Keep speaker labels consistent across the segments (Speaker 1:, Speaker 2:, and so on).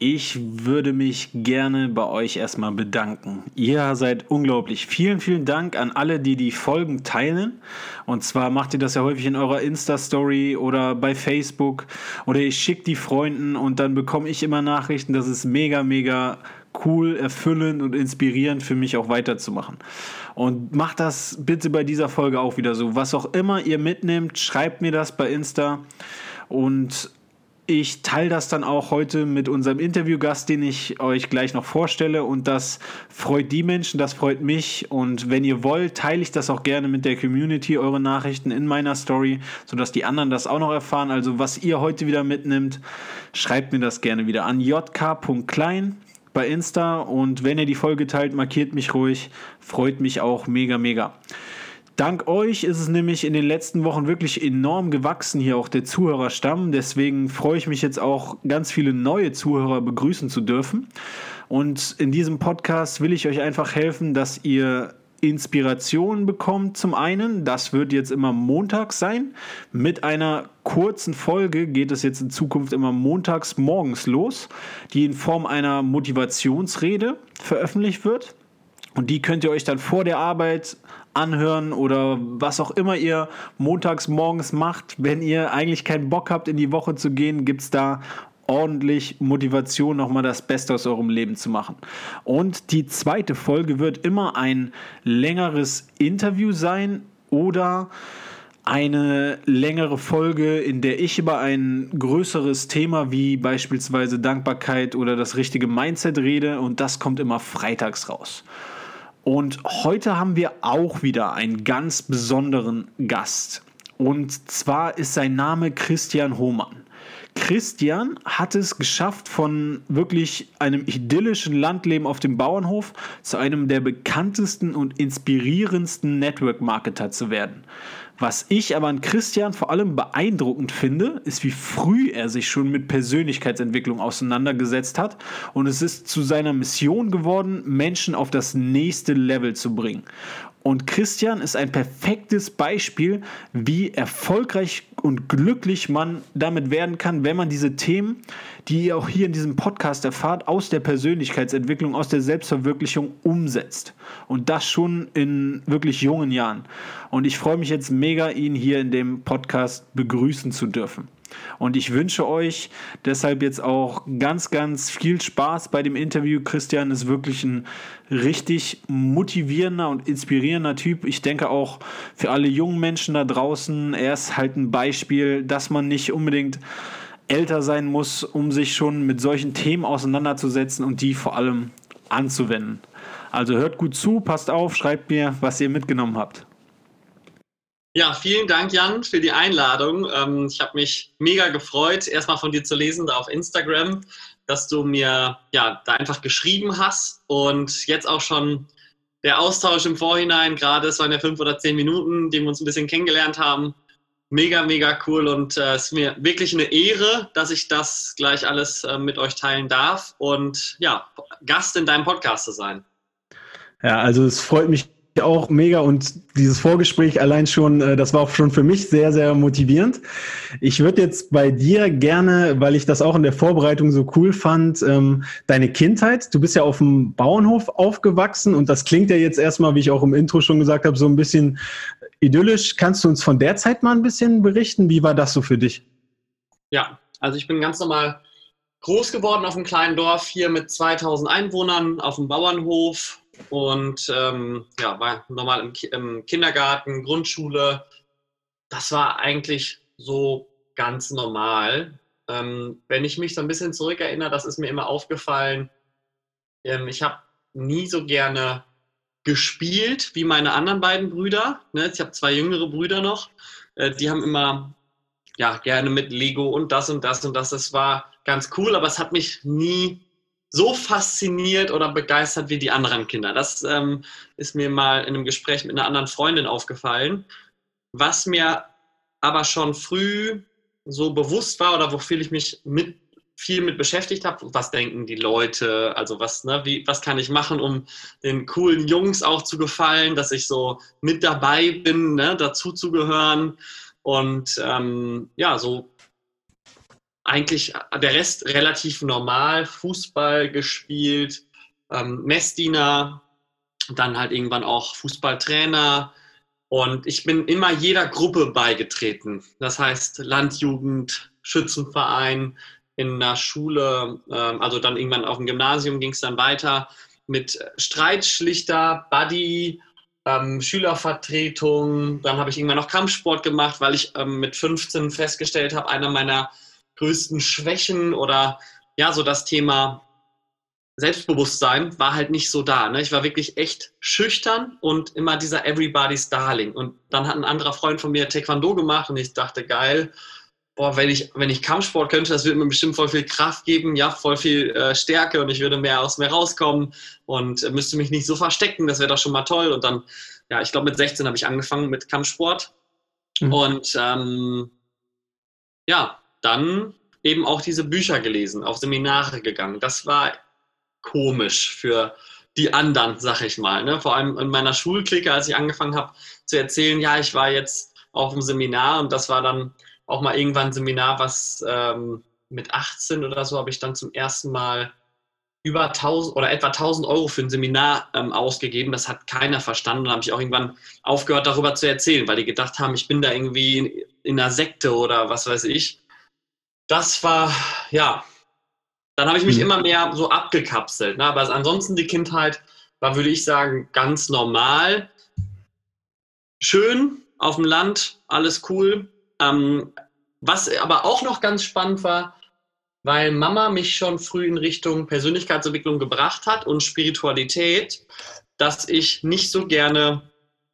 Speaker 1: Ich würde mich gerne bei euch erstmal bedanken. Ihr seid unglaublich. Vielen, vielen Dank an alle, die die Folgen teilen. Und zwar macht ihr das ja häufig in eurer Insta-Story oder bei Facebook oder ich schicke die Freunden und dann bekomme ich immer Nachrichten. Das ist mega, mega cool, erfüllend und inspirierend für mich auch weiterzumachen. Und macht das bitte bei dieser Folge auch wieder so. Was auch immer ihr mitnehmt, schreibt mir das bei Insta. Und ich teile das dann auch heute mit unserem Interviewgast, den ich euch gleich noch vorstelle. Und das freut die Menschen, das freut mich. Und wenn ihr wollt, teile ich das auch gerne mit der Community, eure Nachrichten in meiner Story, sodass die anderen das auch noch erfahren. Also was ihr heute wieder mitnimmt, schreibt mir das gerne wieder an jk.klein bei Insta. Und wenn ihr die Folge teilt, markiert mich ruhig. Freut mich auch mega, mega. Dank euch ist es nämlich in den letzten Wochen wirklich enorm gewachsen, hier auch der Zuhörerstamm. Deswegen freue ich mich jetzt auch, ganz viele neue Zuhörer begrüßen zu dürfen. Und in diesem Podcast will ich euch einfach helfen, dass ihr Inspiration bekommt zum einen. Das wird jetzt immer montags sein. Mit einer kurzen Folge geht es jetzt in Zukunft immer montags morgens los, die in Form einer Motivationsrede veröffentlicht wird. Und die könnt ihr euch dann vor der Arbeit anhören oder was auch immer ihr montags morgens macht. Wenn ihr eigentlich keinen Bock habt, in die Woche zu gehen, gibt es da ordentlich Motivation, nochmal das Beste aus eurem Leben zu machen. Und die zweite Folge wird immer ein längeres Interview sein oder eine längere Folge, in der ich über ein größeres Thema wie beispielsweise Dankbarkeit oder das richtige Mindset rede und das kommt immer freitags raus. Und heute haben wir auch wieder einen ganz besonderen Gast. Und zwar ist sein Name Christian Hohmann. Christian hat es geschafft, von wirklich einem idyllischen Landleben auf dem Bauernhof zu einem der bekanntesten und inspirierendsten Network-Marketer zu werden. Was ich aber an Christian vor allem beeindruckend finde, ist, wie früh er sich schon mit Persönlichkeitsentwicklung auseinandergesetzt hat und es ist zu seiner Mission geworden, Menschen auf das nächste Level zu bringen. Und Christian ist ein perfektes Beispiel, wie erfolgreich und glücklich man damit werden kann, wenn man diese Themen, die ihr auch hier in diesem Podcast erfahrt, aus der Persönlichkeitsentwicklung, aus der Selbstverwirklichung umsetzt. Und das schon in wirklich jungen Jahren. Und ich freue mich jetzt mega, ihn hier in dem Podcast begrüßen zu dürfen. Und ich wünsche euch deshalb jetzt auch ganz, ganz viel Spaß bei dem Interview. Christian ist wirklich ein richtig motivierender und inspirierender Typ. Ich denke auch für alle jungen Menschen da draußen, er ist halt ein Beispiel, dass man nicht unbedingt älter sein muss, um sich schon mit solchen Themen auseinanderzusetzen und die vor allem anzuwenden. Also hört gut zu, passt auf, schreibt mir, was ihr mitgenommen habt.
Speaker 2: Ja, vielen Dank, Jan, für die Einladung. Ähm, ich habe mich mega gefreut, erstmal von dir zu lesen, da auf Instagram, dass du mir ja da einfach geschrieben hast und jetzt auch schon der Austausch im Vorhinein, gerade es waren ja fünf oder zehn Minuten, die wir uns ein bisschen kennengelernt haben. Mega, mega cool und äh, es ist mir wirklich eine Ehre, dass ich das gleich alles äh, mit euch teilen darf und ja, Gast in deinem Podcast zu sein.
Speaker 1: Ja, also es freut mich auch mega und dieses Vorgespräch allein schon, äh, das war auch schon für mich sehr, sehr motivierend. Ich würde jetzt bei dir gerne, weil ich das auch in der Vorbereitung so cool fand, ähm, deine Kindheit. Du bist ja auf dem Bauernhof aufgewachsen und das klingt ja jetzt erstmal, wie ich auch im Intro schon gesagt habe, so ein bisschen idyllisch. Kannst du uns von der Zeit mal ein bisschen berichten? Wie war das so für dich?
Speaker 2: Ja, also ich bin ganz normal groß geworden auf einem kleinen Dorf hier mit 2000 Einwohnern auf dem Bauernhof und ähm, ja, war normal im, im, Kindergarten, Grundschule. Das war eigentlich so ganz normal. Ähm, wenn ich mich so ein bisschen zurückerinnere, das ist mir immer aufgefallen, ähm, ich habe nie so gerne gespielt wie meine anderen beiden Brüder. Ne? Ich habe zwei jüngere Brüder noch. Äh, die haben immer ja, gerne mit Lego und das und das und das. Das war ganz cool, aber es hat mich nie so fasziniert oder begeistert wie die anderen Kinder. Das ähm, ist mir mal in einem Gespräch mit einer anderen Freundin aufgefallen. Was mir aber schon früh so bewusst war oder wofür ich mich mit, viel mit beschäftigt habe, was denken die Leute, also was, ne, wie, was kann ich machen, um den coolen Jungs auch zu gefallen, dass ich so mit dabei bin, ne, dazu zu gehören und ähm, ja, so eigentlich der Rest relativ normal, Fußball gespielt, ähm, Messdiener, dann halt irgendwann auch Fußballtrainer. Und ich bin immer jeder Gruppe beigetreten. Das heißt Landjugend, Schützenverein, in der Schule, ähm, also dann irgendwann auf dem Gymnasium ging es dann weiter mit Streitschlichter, Buddy, ähm, Schülervertretung. Dann habe ich irgendwann noch Kampfsport gemacht, weil ich ähm, mit 15 festgestellt habe, einer meiner größten Schwächen oder ja, so das Thema Selbstbewusstsein war halt nicht so da. Ne? Ich war wirklich echt schüchtern und immer dieser Everybody's Darling. Und dann hat ein anderer Freund von mir Taekwondo gemacht und ich dachte, geil, boah, wenn ich, wenn ich Kampfsport könnte, das würde mir bestimmt voll viel Kraft geben, ja, voll viel äh, Stärke und ich würde mehr aus mir rauskommen und äh, müsste mich nicht so verstecken, das wäre doch schon mal toll. Und dann, ja, ich glaube, mit 16 habe ich angefangen mit Kampfsport. Mhm. Und ähm, ja, dann eben auch diese Bücher gelesen, auf Seminare gegangen. Das war komisch für die anderen, sag ich mal. Ne? Vor allem in meiner Schulklicke, als ich angefangen habe zu erzählen, ja, ich war jetzt auf dem Seminar und das war dann auch mal irgendwann ein Seminar, was ähm, mit 18 oder so habe ich dann zum ersten Mal über 1000 oder etwa 1000 Euro für ein Seminar ähm, ausgegeben. Das hat keiner verstanden. Da habe ich auch irgendwann aufgehört, darüber zu erzählen, weil die gedacht haben, ich bin da irgendwie in, in einer Sekte oder was weiß ich das war, ja, dann habe ich mich mhm. immer mehr so abgekapselt. Ne? Aber ansonsten die Kindheit war, würde ich sagen, ganz normal. Schön auf dem Land, alles cool. Ähm, was aber auch noch ganz spannend war, weil Mama mich schon früh in Richtung Persönlichkeitsentwicklung gebracht hat und Spiritualität, dass ich nicht so gerne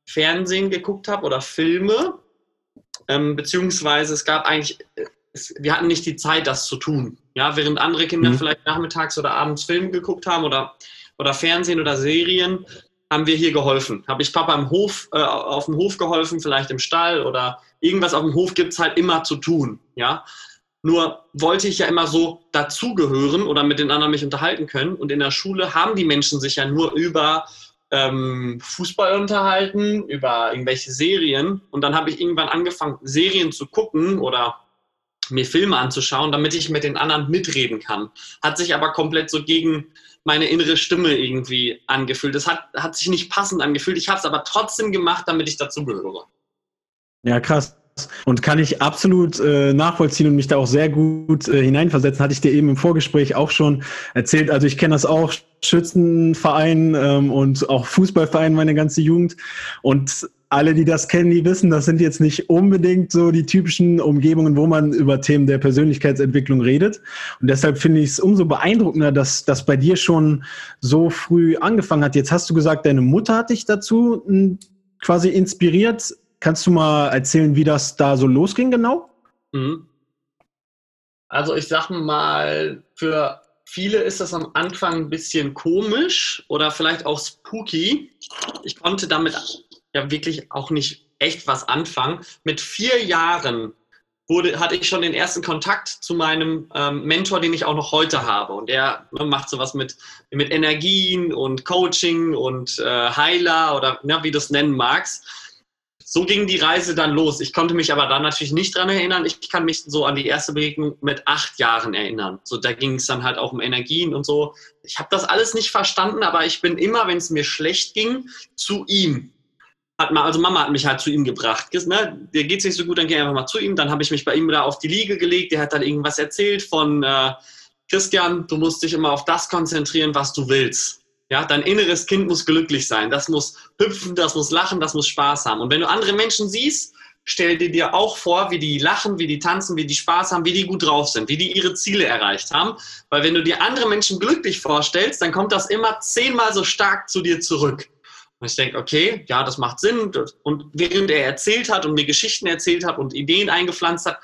Speaker 2: Fernsehen geguckt habe oder Filme, ähm, beziehungsweise es gab eigentlich es, wir hatten nicht die Zeit, das zu tun. Ja, während andere Kinder mhm. vielleicht nachmittags oder abends Film geguckt haben oder, oder Fernsehen oder Serien, haben wir hier geholfen. Habe ich Papa im Hof, äh, auf dem Hof geholfen, vielleicht im Stall oder irgendwas auf dem Hof gibt es halt immer zu tun. Ja, nur wollte ich ja immer so dazugehören oder mit den anderen mich unterhalten können. Und in der Schule haben die Menschen sich ja nur über ähm, Fußball unterhalten, über irgendwelche Serien. Und dann habe ich irgendwann angefangen, Serien zu gucken oder mir Filme anzuschauen, damit ich mit den anderen mitreden kann. Hat sich aber komplett so gegen meine innere Stimme irgendwie angefühlt. Das hat, hat sich nicht passend angefühlt. Ich habe es aber trotzdem gemacht, damit ich dazugehöre.
Speaker 3: Ja, krass. Und kann ich absolut äh, nachvollziehen und mich da auch sehr gut äh, hineinversetzen. Hatte ich dir eben im Vorgespräch auch schon erzählt. Also ich kenne das auch, Schützenverein ähm, und auch Fußballverein meine ganze Jugend. Und alle, die das kennen, die wissen, das sind jetzt nicht unbedingt so die typischen Umgebungen, wo man über Themen der Persönlichkeitsentwicklung redet. Und deshalb finde ich es umso beeindruckender, dass das bei dir schon so früh angefangen hat. Jetzt hast du gesagt, deine Mutter hat dich dazu hm, quasi inspiriert. Kannst du mal erzählen, wie das da so losging genau? Mhm.
Speaker 2: Also ich sag mal, für viele ist das am Anfang ein bisschen komisch oder vielleicht auch spooky. Ich konnte damit ja wirklich auch nicht echt was anfangen. Mit vier Jahren wurde, hatte ich schon den ersten Kontakt zu meinem ähm, Mentor, den ich auch noch heute habe. Und der ne, macht sowas mit, mit Energien und Coaching und äh, Heiler oder ne, wie du es nennen magst. So ging die Reise dann los. Ich konnte mich aber dann natürlich nicht dran erinnern. Ich kann mich so an die erste Begegnung mit acht Jahren erinnern. So, da ging es dann halt auch um Energien und so. Ich habe das alles nicht verstanden, aber ich bin immer, wenn es mir schlecht ging, zu ihm hat mal, also Mama hat mich halt zu ihm gebracht. Ne? Dir geht's nicht so gut, dann geh einfach mal zu ihm. Dann habe ich mich bei ihm da auf die Liege gelegt. Der hat dann irgendwas erzählt von äh, Christian, du musst dich immer auf das konzentrieren, was du willst. Ja, dein inneres Kind muss glücklich sein. Das muss hüpfen, das muss lachen, das muss Spaß haben. Und wenn du andere Menschen siehst, stell dir dir auch vor, wie die lachen, wie die tanzen, wie die Spaß haben, wie die gut drauf sind, wie die ihre Ziele erreicht haben. Weil wenn du dir andere Menschen glücklich vorstellst, dann kommt das immer zehnmal so stark zu dir zurück. Und ich denke, okay, ja, das macht Sinn. Und während er erzählt hat und mir Geschichten erzählt hat und Ideen eingepflanzt hat,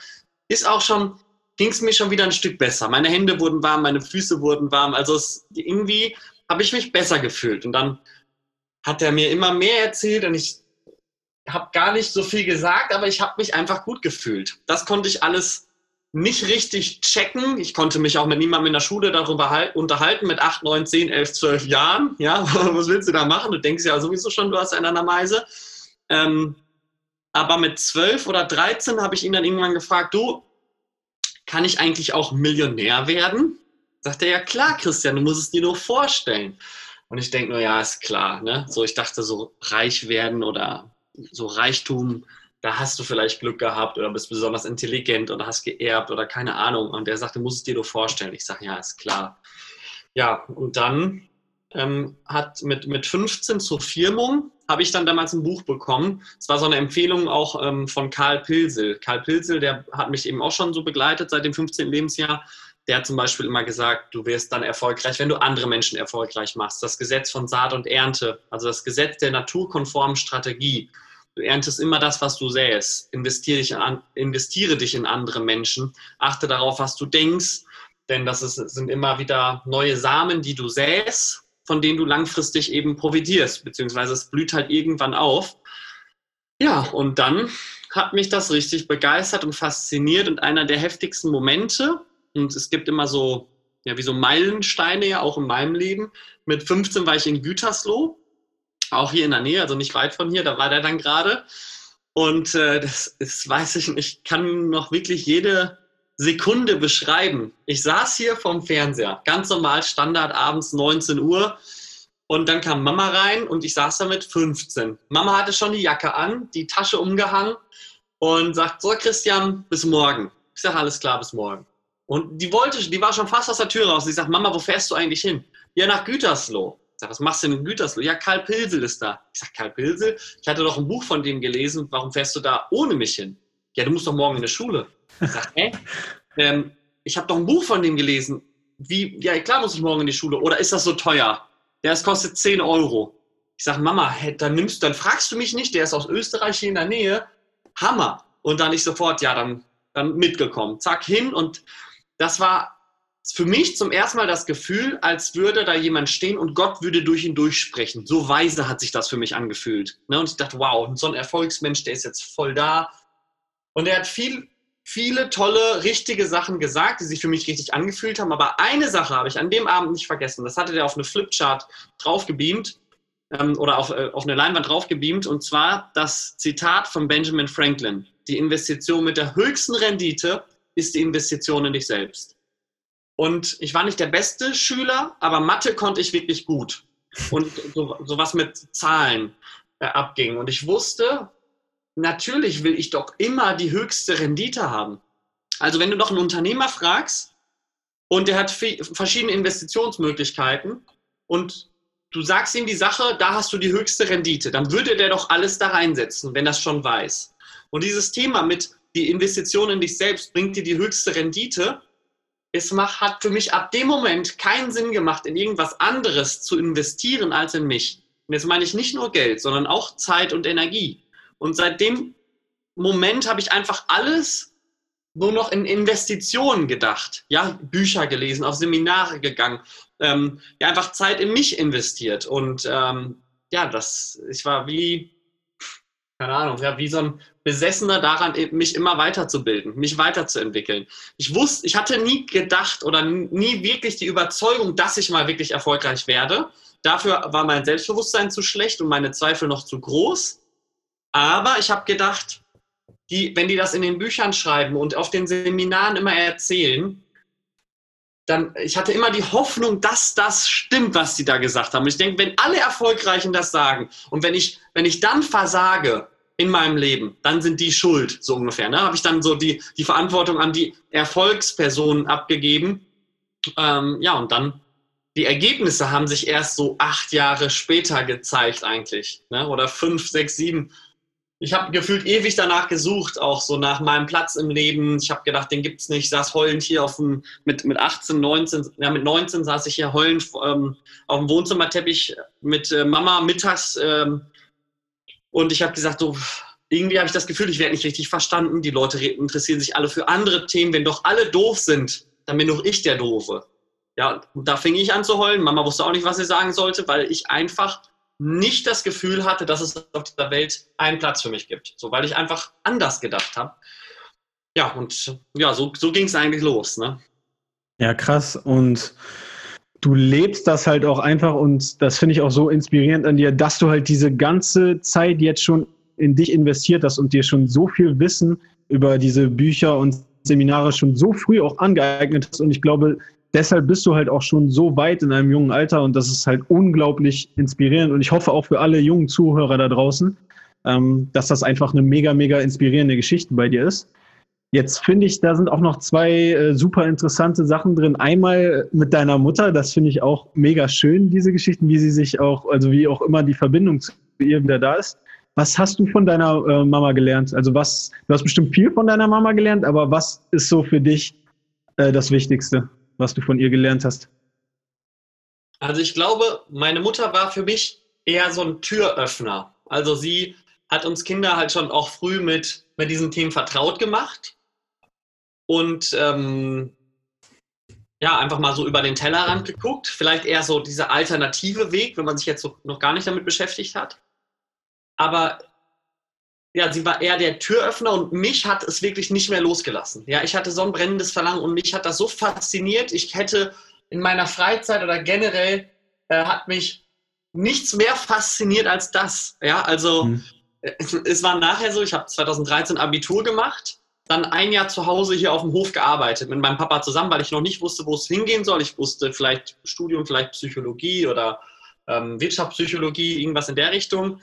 Speaker 2: ist auch schon ging es mir schon wieder ein Stück besser. Meine Hände wurden warm, meine Füße wurden warm. Also es, irgendwie habe ich mich besser gefühlt. Und dann hat er mir immer mehr erzählt und ich habe gar nicht so viel gesagt, aber ich habe mich einfach gut gefühlt. Das konnte ich alles nicht richtig checken. Ich konnte mich auch mit niemandem in der Schule darüber unterhalten, mit 8, 9, 10, 11, 12 Jahren. Ja, was willst du da machen? Du denkst ja sowieso schon, du hast einen an der Meise. Ähm, aber mit 12 oder 13 habe ich ihn dann irgendwann gefragt, du, kann ich eigentlich auch Millionär werden? Sagt er, ja klar, Christian, du musst es dir nur vorstellen. Und ich denke nur, ja, ist klar. Ne? So, ich dachte, so reich werden oder so Reichtum, da hast du vielleicht Glück gehabt oder bist besonders intelligent oder hast geerbt oder keine Ahnung. Und der sagte, muss es dir nur vorstellen. Ich sage, ja, ist klar. Ja, und dann ähm, hat mit, mit 15 zur Firmung habe ich dann damals ein Buch bekommen. Es war so eine Empfehlung auch ähm, von Karl Pilsel. Karl Pilsel, der hat mich eben auch schon so begleitet seit dem 15. Lebensjahr. Der hat zum Beispiel immer gesagt, du wirst dann erfolgreich, wenn du andere Menschen erfolgreich machst. Das Gesetz von Saat und Ernte, also das Gesetz der naturkonformen Strategie. Du erntest immer das, was du säst. Investiere dich, an, investiere dich in andere Menschen. Achte darauf, was du denkst, denn das ist, sind immer wieder neue Samen, die du säst, von denen du langfristig eben profitierst, beziehungsweise es blüht halt irgendwann auf. Ja, und dann hat mich das richtig begeistert und fasziniert und einer der heftigsten Momente, und es gibt immer so, ja, wie so Meilensteine ja auch in meinem Leben. Mit 15 war ich in Gütersloh auch hier in der Nähe, also nicht weit von hier, da war der dann gerade. Und äh, das ist, weiß ich nicht, ich kann noch wirklich jede Sekunde beschreiben. Ich saß hier vorm Fernseher, ganz normal, Standard abends 19 Uhr. Und dann kam Mama rein und ich saß da mit 15. Mama hatte schon die Jacke an, die Tasche umgehangen und sagt, so Christian, bis morgen. Ich sage, alles klar, bis morgen. Und die wollte, die war schon fast aus der Tür raus. Sie sagt, Mama, wo fährst du eigentlich hin? Ja, nach Gütersloh sag, was machst du denn in Gütersloh? Ja, Karl Pilsel ist da. Ich sag, Karl Pilsel? Ich hatte doch ein Buch von dem gelesen. Warum fährst du da ohne mich hin? Ja, du musst doch morgen in die Schule. Ich sag, hä? Ähm, ich habe doch ein Buch von dem gelesen. Wie, ja, klar muss ich morgen in die Schule. Oder ist das so teuer? Ja, es kostet 10 Euro. Ich sag, Mama, dann nimmst, dann fragst du mich nicht, der ist aus Österreich hier in der Nähe. Hammer. Und dann ich sofort, ja, dann, dann mitgekommen. Zack, hin. Und das war für mich zum ersten Mal das Gefühl, als würde da jemand stehen und Gott würde durch ihn durchsprechen. So weise hat sich das für mich angefühlt. Ne? Und ich dachte, wow, so ein Erfolgsmensch, der ist jetzt voll da. Und er hat viel, viele tolle, richtige Sachen gesagt, die sich für mich richtig angefühlt haben. Aber eine Sache habe ich an dem Abend nicht vergessen. Das hatte der auf eine Flipchart draufgebeamt ähm, oder auf, äh, auf eine Leinwand draufgebeamt. Und zwar das Zitat von Benjamin Franklin. Die Investition mit der höchsten Rendite ist die Investition in dich selbst. Und ich war nicht der beste Schüler, aber Mathe konnte ich wirklich gut. Und so, was mit Zahlen äh, abging. Und ich wusste, natürlich will ich doch immer die höchste Rendite haben. Also wenn du doch einen Unternehmer fragst und der hat verschiedene Investitionsmöglichkeiten und du sagst ihm die Sache, da hast du die höchste Rendite, dann würde der doch alles da reinsetzen, wenn das schon weiß. Und dieses Thema mit die Investition in dich selbst bringt dir die höchste Rendite, es macht, hat für mich ab dem Moment keinen Sinn gemacht, in irgendwas anderes zu investieren als in mich. Und jetzt meine ich nicht nur Geld, sondern auch Zeit und Energie. Und seit dem Moment habe ich einfach alles nur noch in Investitionen gedacht. Ja, Bücher gelesen, auf Seminare gegangen, ähm, ja, einfach Zeit in mich investiert. Und ähm, ja, das, ich war wie, keine Ahnung, ja, wie so ein Besessener daran, mich immer weiterzubilden, mich weiterzuentwickeln. Ich wusste, ich hatte nie gedacht oder nie wirklich die Überzeugung, dass ich mal wirklich erfolgreich werde. Dafür war mein Selbstbewusstsein zu schlecht und meine Zweifel noch zu groß. Aber ich habe gedacht, die, wenn die das in den Büchern schreiben und auf den Seminaren immer erzählen, dann, ich hatte immer die Hoffnung, dass das stimmt, was sie da gesagt haben. Und ich denke, wenn alle Erfolgreichen das sagen und wenn ich, wenn ich dann versage, in meinem Leben, dann sind die schuld, so ungefähr. Ne? Habe ich dann so die, die Verantwortung an die Erfolgspersonen abgegeben. Ähm, ja, und dann die Ergebnisse haben sich erst so acht Jahre später gezeigt eigentlich. Ne? Oder fünf, sechs, sieben. Ich habe gefühlt ewig danach gesucht, auch so nach meinem Platz im Leben. Ich habe gedacht, den gibt es nicht. Ich saß heulend hier auf dem, mit, mit 18, 19, ja mit 19 saß ich hier heulend ähm, auf dem Wohnzimmerteppich mit äh, Mama mittags ähm, und ich habe gesagt, so, irgendwie habe ich das Gefühl, ich werde nicht richtig verstanden. Die Leute interessieren sich alle für andere Themen. Wenn doch alle doof sind, dann bin doch ich der Doofe. Ja, und da fing ich an zu heulen. Mama wusste auch nicht, was sie sagen sollte, weil ich einfach nicht das Gefühl hatte, dass es auf dieser Welt einen Platz für mich gibt. So, weil ich einfach anders gedacht habe. Ja, und ja, so, so ging es eigentlich los. Ne?
Speaker 1: Ja, krass. Und du lebst das halt auch einfach und das finde ich auch so inspirierend an dir, dass du halt diese ganze Zeit jetzt schon in dich investiert hast und dir schon so viel Wissen über diese Bücher und Seminare schon so früh auch angeeignet hast. Und ich glaube, deshalb bist du halt auch schon so weit in einem jungen Alter und das ist halt unglaublich inspirierend. Und ich hoffe auch für alle jungen Zuhörer da draußen, ähm, dass das einfach eine mega, mega inspirierende Geschichte bei dir ist. Jetzt finde ich, da sind auch noch zwei äh, super interessante Sachen drin. Einmal mit deiner Mutter, das finde ich auch mega schön, diese Geschichten, wie sie sich auch, also wie auch immer die Verbindung zu ihr wieder da ist. Was hast du von deiner äh, Mama gelernt? Also was, du hast bestimmt viel von deiner Mama gelernt, aber was ist so für dich äh, das Wichtigste? Was du von ihr gelernt hast?
Speaker 2: Also ich glaube, meine Mutter war für mich eher so ein Türöffner. Also sie hat uns Kinder halt schon auch früh mit, mit diesen Themen vertraut gemacht und ähm, ja, einfach mal so über den Tellerrand geguckt. Vielleicht eher so dieser alternative Weg, wenn man sich jetzt so noch gar nicht damit beschäftigt hat. Aber ja, sie war eher der Türöffner und mich hat es wirklich nicht mehr losgelassen. Ja, ich hatte so ein brennendes Verlangen und mich hat das so fasziniert. Ich hätte in meiner Freizeit oder generell äh, hat mich nichts mehr fasziniert als das. Ja, also mhm. es war nachher so, ich habe 2013 Abitur gemacht, dann ein Jahr zu Hause hier auf dem Hof gearbeitet mit meinem Papa zusammen, weil ich noch nicht wusste, wo es hingehen soll. Ich wusste vielleicht Studium, vielleicht Psychologie oder ähm, Wirtschaftspsychologie, irgendwas in der Richtung.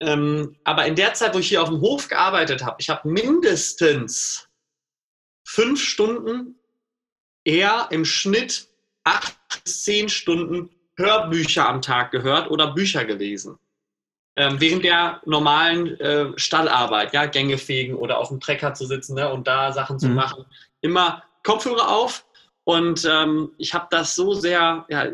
Speaker 2: Ähm, aber in der Zeit, wo ich hier auf dem Hof gearbeitet habe, ich habe mindestens fünf Stunden eher im Schnitt acht bis zehn Stunden Hörbücher am Tag gehört oder Bücher gelesen. Ähm, während der normalen äh, Stallarbeit, ja, Gänge fegen oder auf dem Trecker zu sitzen ne, und da Sachen zu mhm. machen. Immer Kopfhörer auf und ähm, ich habe das so sehr ja,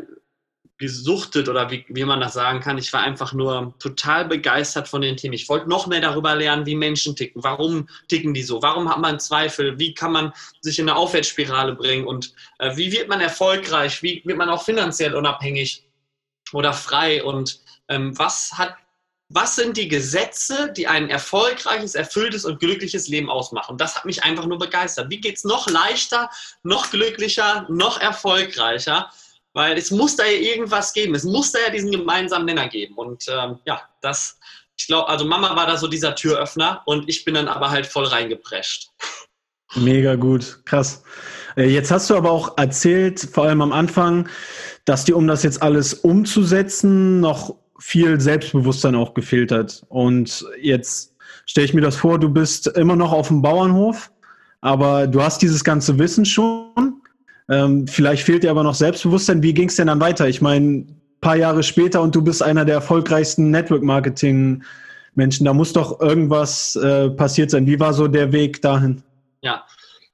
Speaker 2: gesuchtet oder wie, wie man das sagen kann. Ich war einfach nur total begeistert von den Themen. Ich wollte noch mehr darüber lernen, wie Menschen ticken. Warum ticken die so? Warum hat man Zweifel? Wie kann man sich in eine Aufwärtsspirale bringen? Und äh, wie wird man erfolgreich? Wie wird man auch finanziell unabhängig oder frei? Und ähm, was hat was sind die Gesetze, die ein erfolgreiches, erfülltes und glückliches Leben ausmachen? Das hat mich einfach nur begeistert. Wie geht es noch leichter, noch glücklicher, noch erfolgreicher? Weil es muss da ja irgendwas geben. Es muss da ja diesen gemeinsamen Nenner geben. Und ähm, ja, das, ich glaube, also Mama war da so dieser Türöffner und ich bin dann aber halt voll reingeprescht.
Speaker 1: Mega gut, krass. Äh, jetzt hast du aber auch erzählt, vor allem am Anfang, dass dir, um das jetzt alles umzusetzen, noch viel Selbstbewusstsein auch gefehlt hat. Und jetzt stelle ich mir das vor, du bist immer noch auf dem Bauernhof, aber du hast dieses ganze Wissen schon ähm, vielleicht fehlt dir aber noch Selbstbewusstsein. Wie ging es denn dann weiter? Ich meine, ein paar Jahre später und du bist einer der erfolgreichsten Network-Marketing-Menschen. Da muss doch irgendwas äh, passiert sein. Wie war so der Weg dahin?
Speaker 2: Ja,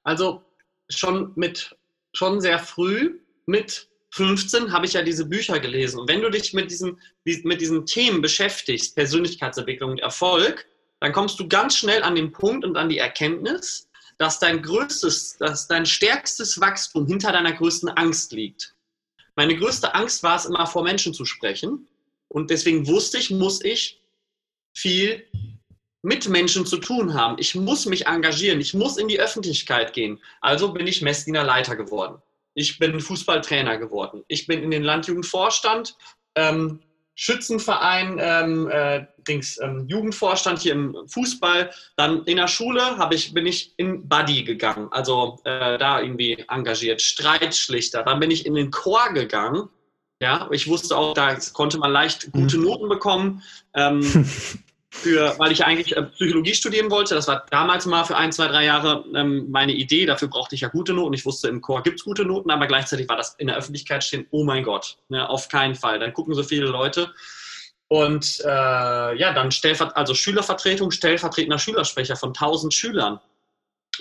Speaker 2: also schon mit schon sehr früh mit 15 habe ich ja diese Bücher gelesen. Und wenn du dich mit diesen, mit diesen Themen beschäftigst, Persönlichkeitsentwicklung und Erfolg, dann kommst du ganz schnell an den Punkt und an die Erkenntnis, dass dein größtes, dass dein stärkstes Wachstum hinter deiner größten Angst liegt. Meine größte Angst war es immer vor Menschen zu sprechen und deswegen wusste ich, muss ich viel mit Menschen zu tun haben. Ich muss mich engagieren, ich muss in die Öffentlichkeit gehen. Also bin ich Messdiener Leiter geworden. Ich bin Fußballtrainer geworden. Ich bin in den Landjugendvorstand. Ähm, Schützenverein, ähm, äh, Dings, ähm, Jugendvorstand hier im Fußball. Dann in der Schule ich, bin ich in Buddy gegangen, also äh, da irgendwie engagiert, Streitschlichter. Dann bin ich in den Chor gegangen. Ja, ich wusste auch, da konnte man leicht gute mhm. Noten bekommen. Ähm, für, weil ich eigentlich äh, Psychologie studieren wollte. Das war damals mal für ein, zwei, drei Jahre ähm, meine Idee. Dafür brauchte ich ja gute Noten. Ich wusste, im Chor gibt es gute Noten, aber gleichzeitig war das in der Öffentlichkeit stehen, oh mein Gott, ne, auf keinen Fall. Dann gucken so viele Leute. Und äh, ja, dann Stellvert also Schülervertretung, stellvertretender Schülersprecher von 1000 Schülern.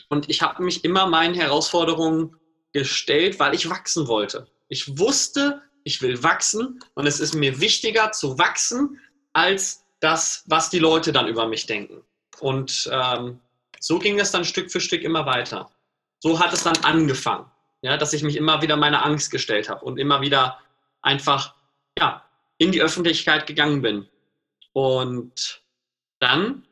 Speaker 2: Und ich habe mich immer meinen Herausforderungen gestellt, weil ich wachsen wollte. Ich wusste, ich will wachsen und es ist mir wichtiger zu wachsen, als das, was die Leute dann über mich denken. Und ähm, so ging es dann Stück für Stück immer weiter. So hat es dann angefangen, ja, dass ich mich immer wieder meiner Angst gestellt habe und immer wieder einfach ja, in die Öffentlichkeit gegangen bin. Und dann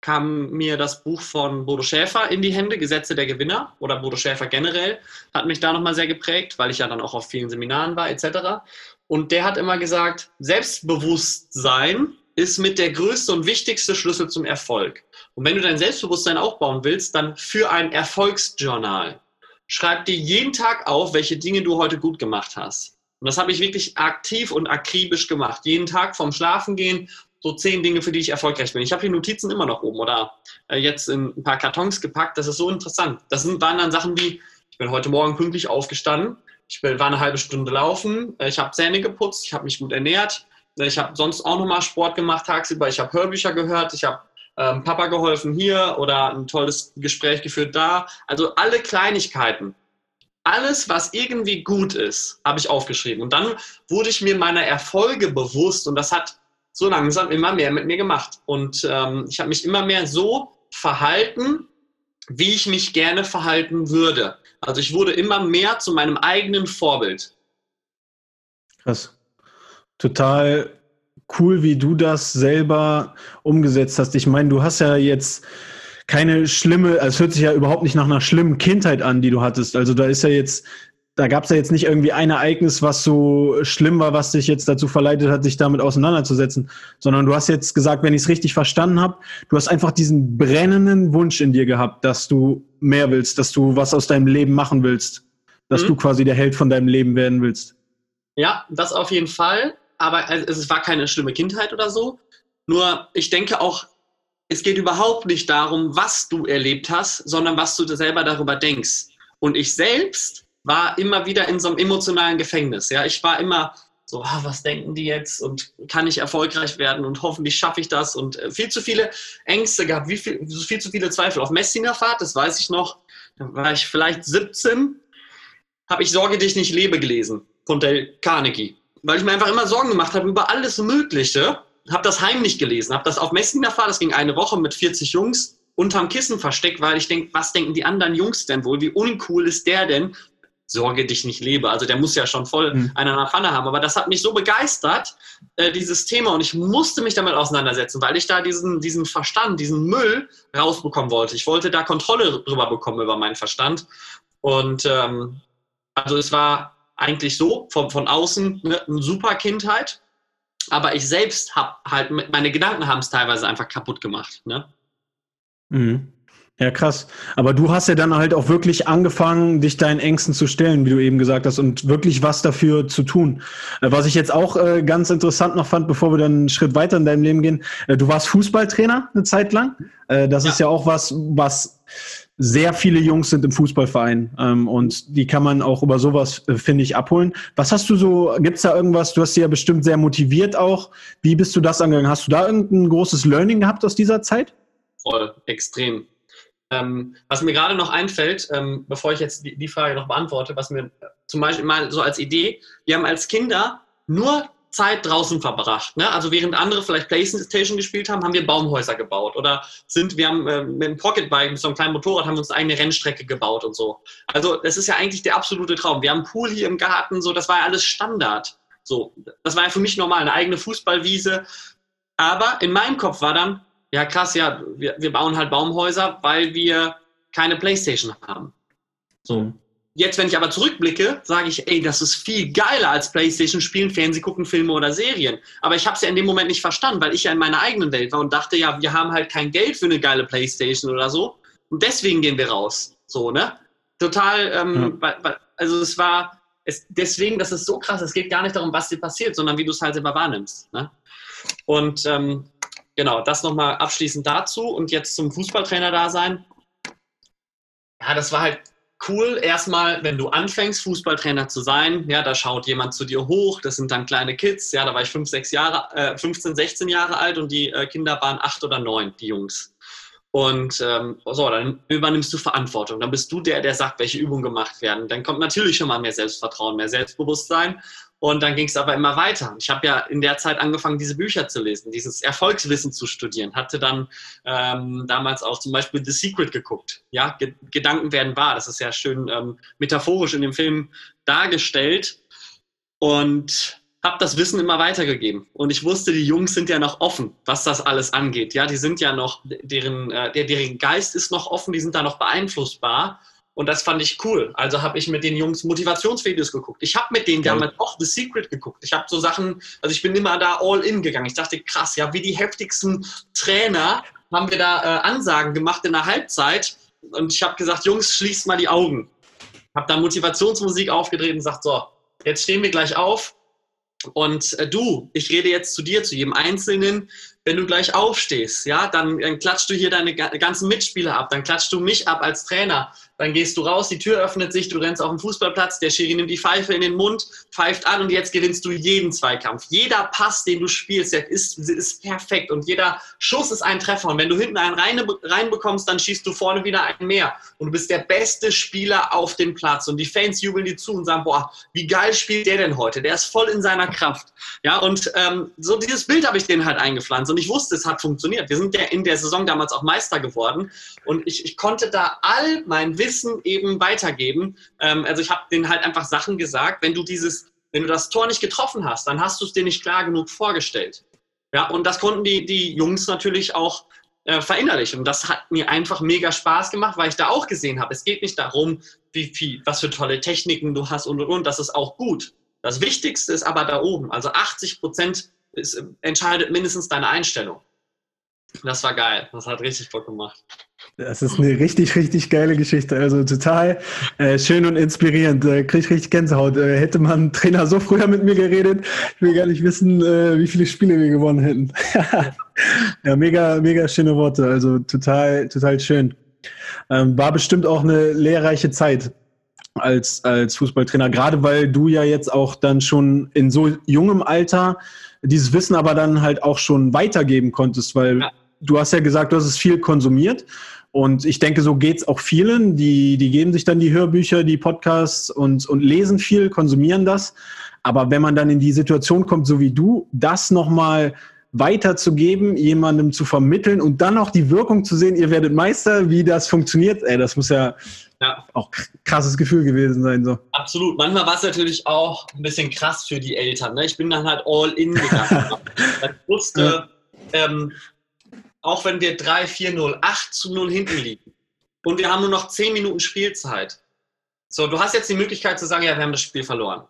Speaker 2: kam mir das Buch von Bodo Schäfer in die Hände, Gesetze der Gewinner oder Bodo Schäfer generell, hat mich da nochmal sehr geprägt, weil ich ja dann auch auf vielen Seminaren war etc. Und der hat immer gesagt, Selbstbewusstsein ist mit der größte und wichtigste Schlüssel zum Erfolg. Und wenn du dein Selbstbewusstsein aufbauen willst, dann für ein Erfolgsjournal. Schreib dir jeden Tag auf, welche Dinge du heute gut gemacht hast. Und das habe ich wirklich aktiv und akribisch gemacht. Jeden Tag vorm Schlafengehen so zehn Dinge, für die ich erfolgreich bin. Ich habe die Notizen immer noch oben oder äh, jetzt in ein paar Kartons gepackt. Das ist so interessant. Das waren dann Sachen wie, ich bin heute Morgen pünktlich aufgestanden, ich war eine halbe Stunde laufen, äh, ich habe Zähne geputzt, ich habe mich gut ernährt, äh, ich habe sonst auch nochmal Sport gemacht tagsüber, ich habe Hörbücher gehört, ich habe ähm, Papa geholfen hier oder ein tolles Gespräch geführt da. Also alle Kleinigkeiten. Alles, was irgendwie gut ist, habe ich aufgeschrieben. Und dann wurde ich mir meiner Erfolge bewusst und das hat so langsam immer mehr mit mir gemacht. Und ähm, ich habe mich immer mehr so verhalten, wie ich mich gerne verhalten würde. Also ich wurde immer mehr zu meinem eigenen Vorbild.
Speaker 1: Krass. Total cool, wie du das selber umgesetzt hast. Ich meine, du hast ja jetzt keine schlimme, also es hört sich ja überhaupt nicht nach einer schlimmen Kindheit an, die du hattest. Also da ist ja jetzt da gab es ja jetzt nicht irgendwie ein Ereignis, was so schlimm war, was dich jetzt dazu verleitet hat, sich damit auseinanderzusetzen, sondern du hast jetzt gesagt, wenn ich es richtig verstanden habe, du hast einfach diesen brennenden Wunsch in dir gehabt, dass du mehr willst, dass du was aus deinem Leben machen willst, dass mhm. du quasi der Held von deinem Leben werden willst.
Speaker 2: Ja, das auf jeden Fall, aber es war keine schlimme Kindheit oder so. Nur ich denke auch, es geht überhaupt nicht darum, was du erlebt hast, sondern was du selber darüber denkst. Und ich selbst war immer wieder in so einem emotionalen Gefängnis. Ja, ich war immer so, ah, was denken die jetzt und kann ich erfolgreich werden und hoffentlich schaffe ich das und äh, viel zu viele Ängste gehabt, viel, viel zu viele Zweifel. Auf Messingerfahrt, das weiß ich noch, da war ich vielleicht 17, habe ich Sorge dich nicht lebe gelesen von Dale Carnegie, weil ich mir einfach immer Sorgen gemacht habe über alles Mögliche, habe das heimlich gelesen, habe das auf Messingerfahrt, das ging eine Woche mit 40 Jungs, unterm Kissen versteckt, weil ich denke, was denken die anderen Jungs denn wohl? Wie uncool ist der denn, Sorge dich nicht lebe. Also der muss ja schon voll mhm. einer nach Pfanne haben. Aber das hat mich so begeistert, äh, dieses Thema. Und ich musste mich damit auseinandersetzen, weil ich da diesen, diesen Verstand, diesen Müll rausbekommen wollte. Ich wollte da Kontrolle drüber bekommen über meinen Verstand. Und ähm, also es war eigentlich so, von, von außen ne, eine super Kindheit. Aber ich selbst habe halt, meine Gedanken haben es teilweise einfach kaputt gemacht. Ne?
Speaker 1: Mhm. Ja, krass. Aber du hast ja dann halt auch wirklich angefangen, dich deinen Ängsten zu stellen, wie du eben gesagt hast, und wirklich was dafür zu tun. Äh, was ich jetzt auch äh, ganz interessant noch fand, bevor wir dann einen Schritt weiter in deinem Leben gehen, äh, du warst Fußballtrainer eine Zeit lang. Äh, das ja. ist ja auch was, was sehr viele Jungs sind im Fußballverein ähm, und die kann man auch über sowas, äh, finde ich, abholen. Was hast du so, gibt's da irgendwas, du hast sie ja bestimmt sehr motiviert auch. Wie bist du das angegangen? Hast du da irgendein großes Learning gehabt aus dieser Zeit?
Speaker 2: Voll, extrem ähm, was mir gerade noch einfällt, ähm, bevor ich jetzt die, die, Frage noch beantworte, was mir zum Beispiel mal so als Idee, wir haben als Kinder nur Zeit draußen verbracht. Ne? Also während andere vielleicht Playstation gespielt haben, haben wir Baumhäuser gebaut oder sind, wir haben äh, mit einem Pocketbike, mit so einem kleinen Motorrad, haben wir uns eine eigene Rennstrecke gebaut und so. Also das ist ja eigentlich der absolute Traum. Wir haben einen Pool hier im Garten, so das war ja alles Standard. So, das war ja für mich normal, eine eigene Fußballwiese. Aber in meinem Kopf war dann, ja krass, ja, wir, wir bauen halt Baumhäuser, weil wir keine Playstation haben. So. Mhm. Jetzt, wenn ich aber zurückblicke, sage ich, ey, das ist viel geiler als Playstation spielen, Fernsehen gucken, Filme oder Serien. Aber ich habe es ja in dem Moment nicht verstanden, weil ich ja in meiner eigenen Welt war und dachte, ja, wir haben halt kein Geld für eine geile Playstation oder so. Und deswegen gehen wir raus. So, ne? Total, ähm, ja. also es war, es, deswegen, das ist so krass, es geht gar nicht darum, was dir passiert, sondern wie du es halt selber wahrnimmst. Ne? Und ähm, genau, das nochmal abschließend dazu und jetzt zum Fußballtrainer da sein. Ja, das war halt cool. Erstmal, wenn du anfängst, Fußballtrainer zu sein, ja, da schaut jemand zu dir hoch. Das sind dann kleine Kids. Ja, da war ich 5, 6 Jahre, äh, 15, 16 Jahre alt und die äh, Kinder waren 8 oder 9, die Jungs. Und ähm, so, dann übernimmst du Verantwortung. Dann bist du der, der sagt, welche Übungen gemacht werden. Dann kommt natürlich schon mal mehr Selbstvertrauen, mehr Selbstbewusstsein. Und dann ging es aber immer weiter. Ich habe ja in der Zeit angefangen, diese Bücher zu lesen, dieses Erfolgswissen zu studieren. Hatte dann ähm, damals auch zum Beispiel The Secret geguckt. Ja, Ge Gedanken werden wahr. Das ist ja schön ähm, metaphorisch in dem Film dargestellt. Und habe das Wissen immer weitergegeben. Und ich wusste, die Jungs sind ja noch offen, was das alles angeht. Ja, die sind ja noch, deren, äh, deren Geist ist noch offen, die sind da noch beeinflussbar. Und das fand ich cool. Also habe ich mit den Jungs Motivationsvideos geguckt. Ich habe mit denen Geil. damals auch The Secret geguckt. Ich habe so Sachen, also ich bin immer da all in gegangen. Ich dachte, krass, ja, wie die heftigsten Trainer haben wir da äh, Ansagen gemacht in der Halbzeit. Und ich habe gesagt, Jungs, schließt mal die Augen. Habe da Motivationsmusik aufgedreht und gesagt, so, jetzt stehen wir gleich auf. Und äh, du, ich rede jetzt zu dir, zu jedem Einzelnen wenn du gleich aufstehst, ja, dann, dann klatschst du hier deine ganzen Mitspieler ab, dann klatschst du mich ab als Trainer, dann gehst du raus, die Tür öffnet sich, du rennst auf den Fußballplatz, der Schiri nimmt die Pfeife in den Mund, pfeift an und jetzt gewinnst du jeden Zweikampf. Jeder Pass, den du spielst, ist, ist perfekt und jeder Schuss ist ein Treffer. Und wenn du hinten einen rein, reinbekommst, dann schießt du vorne wieder einen mehr. Und du bist der beste Spieler auf dem Platz. Und die Fans jubeln dir zu und sagen, boah, wie geil spielt der denn heute? Der ist voll in seiner Kraft. Ja, und ähm, so dieses Bild habe ich denen halt eingepflanzt. Und ich wusste, es hat funktioniert. Wir sind ja in der Saison damals auch Meister geworden. Und ich, ich konnte da all mein Wissen Wissen eben weitergeben. Ähm, also ich habe denen halt einfach Sachen gesagt, wenn du dieses, wenn du das Tor nicht getroffen hast, dann hast du es dir nicht klar genug vorgestellt. Ja, und das konnten die, die Jungs natürlich auch äh, verinnerlichen. Und das hat mir einfach mega Spaß gemacht, weil ich da auch gesehen habe, es geht nicht darum, wie viel, was für tolle Techniken du hast und und und. Das ist auch gut. Das Wichtigste ist aber da oben. Also 80 Prozent ist, entscheidet mindestens deine Einstellung. Das war geil. Das hat richtig Bock gemacht.
Speaker 1: Das ist eine richtig, richtig geile Geschichte. Also total äh, schön und inspirierend. Äh, krieg ich richtig Gänsehaut. Äh, hätte man Trainer so früher mit mir geredet, ich will gar nicht wissen, äh, wie viele Spiele wir gewonnen hätten. ja, mega, mega schöne Worte. Also total, total schön. Ähm, war bestimmt auch eine lehrreiche Zeit als, als Fußballtrainer, gerade weil du ja jetzt auch dann schon in so jungem Alter dieses Wissen aber dann halt auch schon weitergeben konntest, weil ja. du hast ja gesagt, du hast es viel konsumiert. Und ich denke, so geht es auch vielen. Die, die geben sich dann die Hörbücher, die Podcasts und, und lesen viel, konsumieren das. Aber wenn man dann in die Situation kommt, so wie du, das nochmal weiterzugeben, jemandem zu vermitteln und dann auch die Wirkung zu sehen, ihr werdet Meister, wie das funktioniert, ey, das muss ja, ja. auch krasses Gefühl gewesen sein. So.
Speaker 2: Absolut. Manchmal war es natürlich auch ein bisschen krass für die Eltern. Ne? Ich bin dann halt all in gegangen. ich wusste, ja. ähm, auch wenn wir 3, 4, 0, 8 zu 0 hinten liegen und wir haben nur noch 10 Minuten Spielzeit. So, du hast jetzt die Möglichkeit zu sagen, ja, wir haben das Spiel verloren.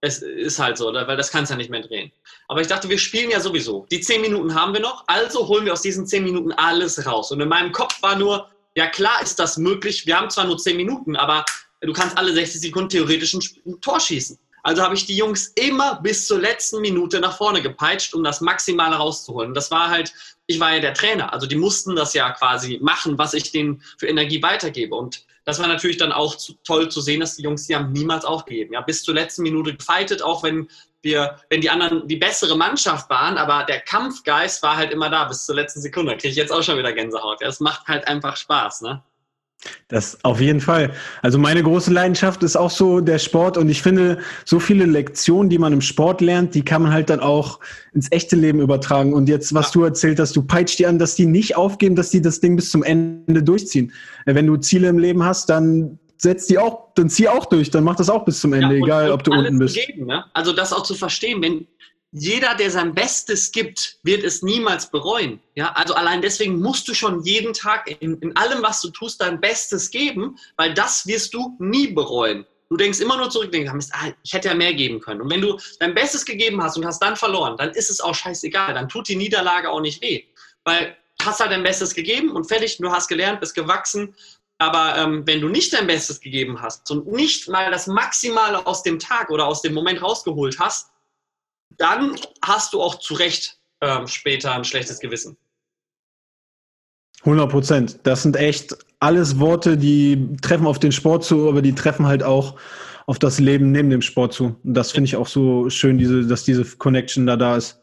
Speaker 2: Es ist halt so, weil das kannst du ja nicht mehr drehen. Aber ich dachte, wir spielen ja sowieso. Die 10 Minuten haben wir noch, also holen wir aus diesen 10 Minuten alles raus. Und in meinem Kopf war nur, ja klar ist das möglich. Wir haben zwar nur 10 Minuten, aber du kannst alle 60 Sekunden theoretisch ein Tor schießen. Also habe ich die Jungs immer bis zur letzten Minute nach vorne gepeitscht, um das Maximale rauszuholen. Das war halt, ich war ja der Trainer, also die mussten das ja quasi machen, was ich denen für Energie weitergebe. Und das war natürlich dann auch zu, toll zu sehen, dass die Jungs, die haben niemals aufgegeben. Ja, bis zur letzten Minute gefeitet, auch wenn wir, wenn die anderen die bessere Mannschaft waren, aber der Kampfgeist war halt immer da bis zur letzten Sekunde. Kriege ich jetzt auch schon wieder Gänsehaut. Ja, es macht halt einfach Spaß, ne?
Speaker 1: Das auf jeden Fall. Also meine große Leidenschaft ist auch so der Sport und ich finde, so viele Lektionen, die man im Sport lernt, die kann man halt dann auch ins echte Leben übertragen. Und jetzt, was du erzählt hast, du peitscht die an, dass die nicht aufgeben, dass die das Ding bis zum Ende durchziehen. Wenn du Ziele im Leben hast, dann setz die auch, dann zieh auch durch, dann mach das auch bis zum Ende, ja, egal ob du unten bist.
Speaker 2: Geben, ne? Also das auch zu verstehen, wenn jeder, der sein Bestes gibt, wird es niemals bereuen. Ja, also allein deswegen musst du schon jeden Tag in, in allem, was du tust, dein Bestes geben, weil das wirst du nie bereuen. Du denkst immer nur zurück, denkst, ah, ich hätte ja mehr geben können. Und wenn du dein Bestes gegeben hast und hast dann verloren, dann ist es auch scheißegal. Dann tut die Niederlage auch nicht weh. Weil hast halt dein Bestes gegeben und fertig, du hast gelernt, bist gewachsen. Aber ähm, wenn du nicht dein Bestes gegeben hast und nicht mal das Maximale aus dem Tag oder aus dem Moment rausgeholt hast, dann hast du auch zu Recht ähm, später ein schlechtes Gewissen.
Speaker 1: 100 Prozent. Das sind echt alles Worte, die treffen auf den Sport zu, aber die treffen halt auch auf das Leben neben dem Sport zu. Und das finde ich auch so schön, diese, dass diese Connection da da ist.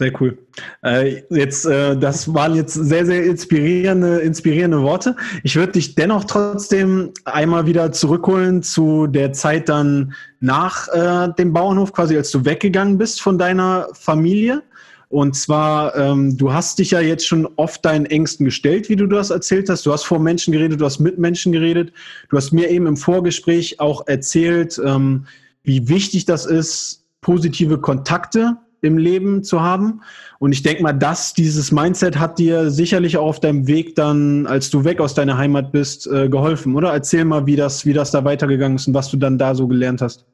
Speaker 1: Sehr cool. Äh, jetzt, äh, das waren jetzt sehr, sehr inspirierende, inspirierende Worte. Ich würde dich dennoch trotzdem einmal wieder zurückholen zu der Zeit dann nach äh, dem Bauernhof, quasi als du weggegangen bist von deiner Familie. Und zwar, ähm, du hast dich ja jetzt schon oft deinen Ängsten gestellt, wie du das erzählt hast. Du hast vor Menschen geredet, du hast mit Menschen geredet. Du hast mir eben im Vorgespräch auch erzählt, ähm, wie wichtig das ist, positive Kontakte im Leben zu haben. Und ich denke mal, dass dieses Mindset hat dir sicherlich auch auf deinem Weg dann, als du weg aus deiner Heimat bist, äh, geholfen, oder? Erzähl mal, wie das, wie das da weitergegangen ist und was du dann da so gelernt hast.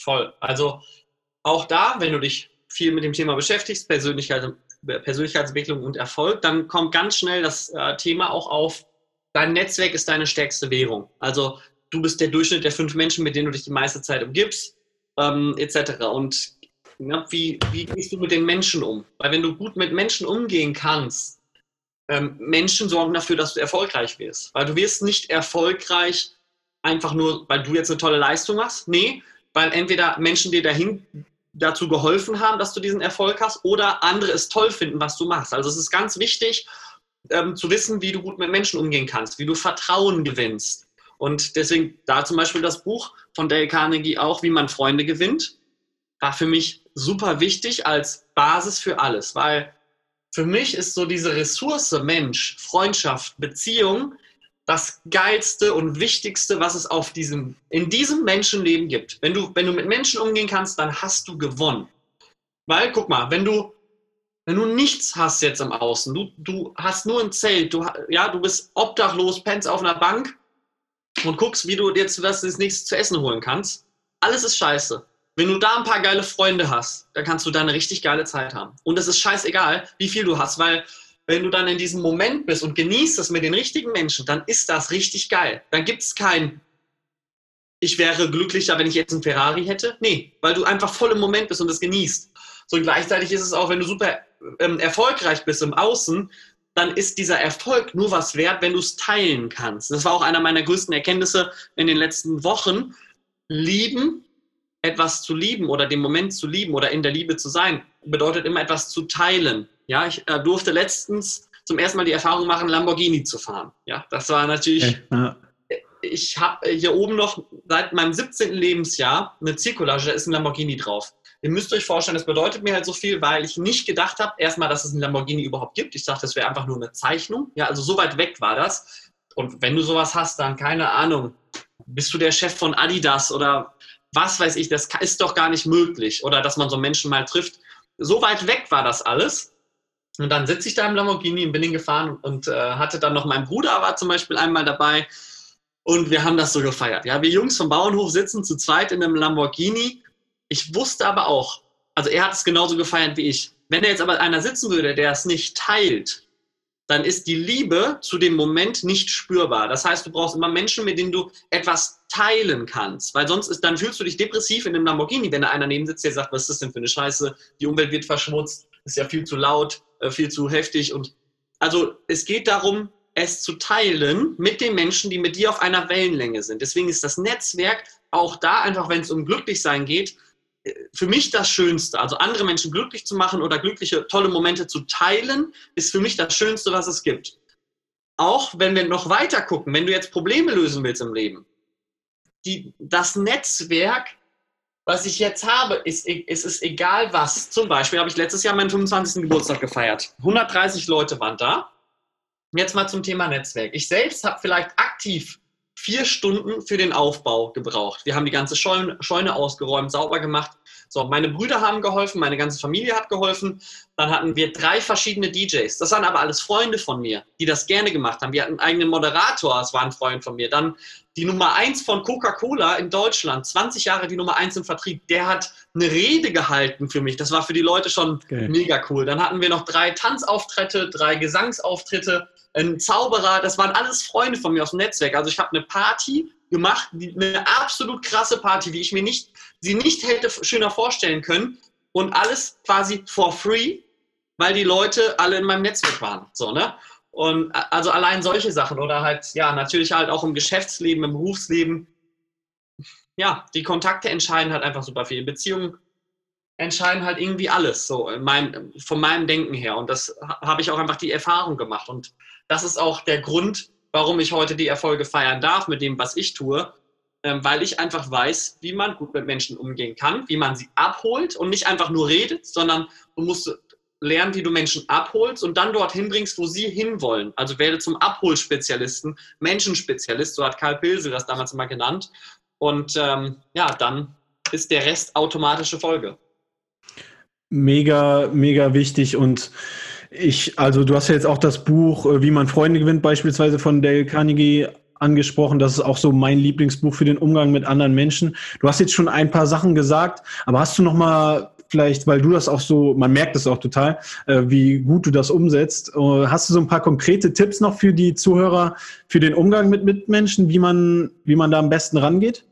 Speaker 2: Voll. Also auch da, wenn du dich viel mit dem Thema beschäftigst, Persönlichkeit, Persönlichkeitsentwicklung und Erfolg, dann kommt ganz schnell das äh, Thema auch auf, dein Netzwerk ist deine stärkste Währung. Also du bist der Durchschnitt der fünf Menschen, mit denen du dich die meiste Zeit umgibst, ähm, etc. Und ja, wie, wie gehst du mit den Menschen um? Weil wenn du gut mit Menschen umgehen kannst, ähm, Menschen sorgen dafür, dass du erfolgreich wirst. Weil du wirst nicht erfolgreich einfach nur, weil du jetzt eine tolle Leistung machst. Nee, weil entweder Menschen dir dahin dazu geholfen haben, dass du diesen Erfolg hast, oder andere es toll finden, was du machst. Also es ist ganz wichtig ähm, zu wissen, wie du gut mit Menschen umgehen kannst, wie du Vertrauen gewinnst. Und deswegen da zum Beispiel das Buch von Dale Carnegie auch, wie man Freunde gewinnt war für mich super wichtig als Basis für alles, weil für mich ist so diese Ressource Mensch, Freundschaft, Beziehung das geilste und wichtigste, was es auf diesem in diesem Menschenleben gibt. Wenn du wenn du mit Menschen umgehen kannst, dann hast du gewonnen. Weil guck mal, wenn du wenn du nichts hast jetzt im Außen, du, du hast nur ein Zelt, du, ja, du bist obdachlos, pennst auf einer Bank und guckst, wie du jetzt was das nächste zu essen holen kannst. Alles ist scheiße. Wenn du da ein paar geile Freunde hast, dann kannst du da eine richtig geile Zeit haben. Und es ist scheißegal, wie viel du hast, weil wenn du dann in diesem Moment bist und genießt es mit den richtigen Menschen, dann ist das richtig geil. Dann gibt es kein, ich wäre glücklicher, wenn ich jetzt einen Ferrari hätte. Nee, weil du einfach voll im Moment bist und es genießt. So und gleichzeitig ist es auch, wenn du super ähm, erfolgreich bist im Außen, dann ist dieser Erfolg nur was wert, wenn du es teilen kannst. Das war auch einer meiner größten Erkenntnisse in den letzten Wochen. Lieben etwas zu lieben oder den Moment zu lieben oder in der Liebe zu sein, bedeutet immer etwas zu teilen. Ja, ich äh, durfte letztens zum ersten Mal die Erfahrung machen, Lamborghini zu fahren. Ja, das war natürlich. Ja. Ich habe hier oben noch seit meinem 17. Lebensjahr eine Zirkulage, da ist ein Lamborghini drauf. Ihr müsst euch vorstellen, das bedeutet mir halt so viel, weil ich nicht gedacht habe, erstmal, dass es ein Lamborghini überhaupt gibt. Ich dachte, das wäre einfach nur eine Zeichnung. Ja, also so weit weg war das. Und wenn du sowas hast, dann keine Ahnung, bist du der Chef von Adidas oder was weiß ich, das ist doch gar nicht möglich. Oder dass man so Menschen mal trifft. So weit weg war das alles. Und dann sitze ich da im Lamborghini und bin ihn gefahren und äh, hatte dann noch meinen Bruder war zum Beispiel einmal dabei. Und wir haben das so gefeiert. Ja, wir Jungs vom Bauernhof sitzen zu zweit in einem Lamborghini. Ich wusste aber auch, also er hat es genauso gefeiert wie ich. Wenn da jetzt aber einer sitzen würde, der es nicht teilt, dann ist die Liebe zu dem Moment nicht spürbar. Das heißt, du brauchst immer Menschen, mit denen du etwas teilen kannst, weil sonst ist, dann fühlst du dich depressiv in einem Lamborghini, wenn da einer neben sitzt, der sagt, was ist das denn für eine Scheiße? Die Umwelt wird verschmutzt, ist ja viel zu laut, äh, viel zu heftig und also es geht darum, es zu teilen mit den Menschen, die mit dir auf einer Wellenlänge sind. Deswegen ist das Netzwerk auch da einfach, wenn es um Glücklichsein geht, für mich das Schönste. Also andere Menschen glücklich zu machen oder glückliche, tolle Momente zu teilen, ist für mich das Schönste, was es gibt. Auch wenn wir noch weiter gucken, wenn du jetzt Probleme lösen willst im Leben, die, das Netzwerk, was ich jetzt habe, ist, ist es egal was. Zum Beispiel habe ich letztes Jahr meinen 25. Geburtstag gefeiert. 130 Leute waren da. Jetzt mal zum Thema Netzwerk. Ich selbst habe vielleicht aktiv vier Stunden für den Aufbau gebraucht. Wir haben die ganze Scheune, Scheune ausgeräumt, sauber gemacht. So, meine Brüder haben geholfen, meine ganze Familie hat geholfen. Dann hatten wir drei verschiedene DJs. Das waren aber alles Freunde von mir, die das gerne gemacht haben. Wir hatten einen eigenen Moderator, das war ein Freund von mir. Dann die Nummer eins von Coca-Cola in Deutschland, 20 Jahre die Nummer eins im Vertrieb, der hat eine Rede gehalten für mich. Das war für die Leute schon okay. mega cool. Dann hatten wir noch drei Tanzauftritte, drei Gesangsauftritte ein Zauberer, das waren alles Freunde von mir aus dem Netzwerk. Also ich habe eine Party gemacht, eine absolut krasse Party, wie ich mir nicht, sie nicht hätte schöner vorstellen können. Und alles quasi for free, weil die Leute alle in meinem Netzwerk waren. So, ne? Und also allein solche Sachen oder halt, ja, natürlich halt auch im Geschäftsleben, im Berufsleben. Ja, die Kontakte entscheiden halt einfach super viel. Beziehungen entscheiden halt irgendwie alles, so meinem, von meinem Denken her. Und das habe ich auch einfach die Erfahrung gemacht. Und das ist auch der Grund, warum ich heute die Erfolge feiern darf mit dem, was ich tue, ähm, weil ich einfach weiß, wie man gut mit Menschen umgehen kann, wie man sie abholt und nicht einfach nur redet, sondern du musst lernen, wie du Menschen abholst und dann dorthin bringst, wo sie hinwollen. Also werde zum Abholspezialisten, Menschenspezialist, so hat Karl Pilsel das damals immer genannt. Und ähm, ja, dann ist der Rest automatische Folge.
Speaker 1: Mega, mega wichtig und ich, also du hast ja jetzt auch das Buch äh, Wie man Freunde gewinnt, beispielsweise von Dale Carnegie angesprochen. Das ist auch so mein Lieblingsbuch für den Umgang mit anderen Menschen. Du hast jetzt schon ein paar Sachen gesagt, aber hast du noch mal vielleicht, weil du das auch so, man merkt es auch total, äh, wie gut du das umsetzt. Äh, hast du so ein paar konkrete Tipps noch für die Zuhörer für den Umgang mit Mitmenschen, wie man, wie man da am besten rangeht?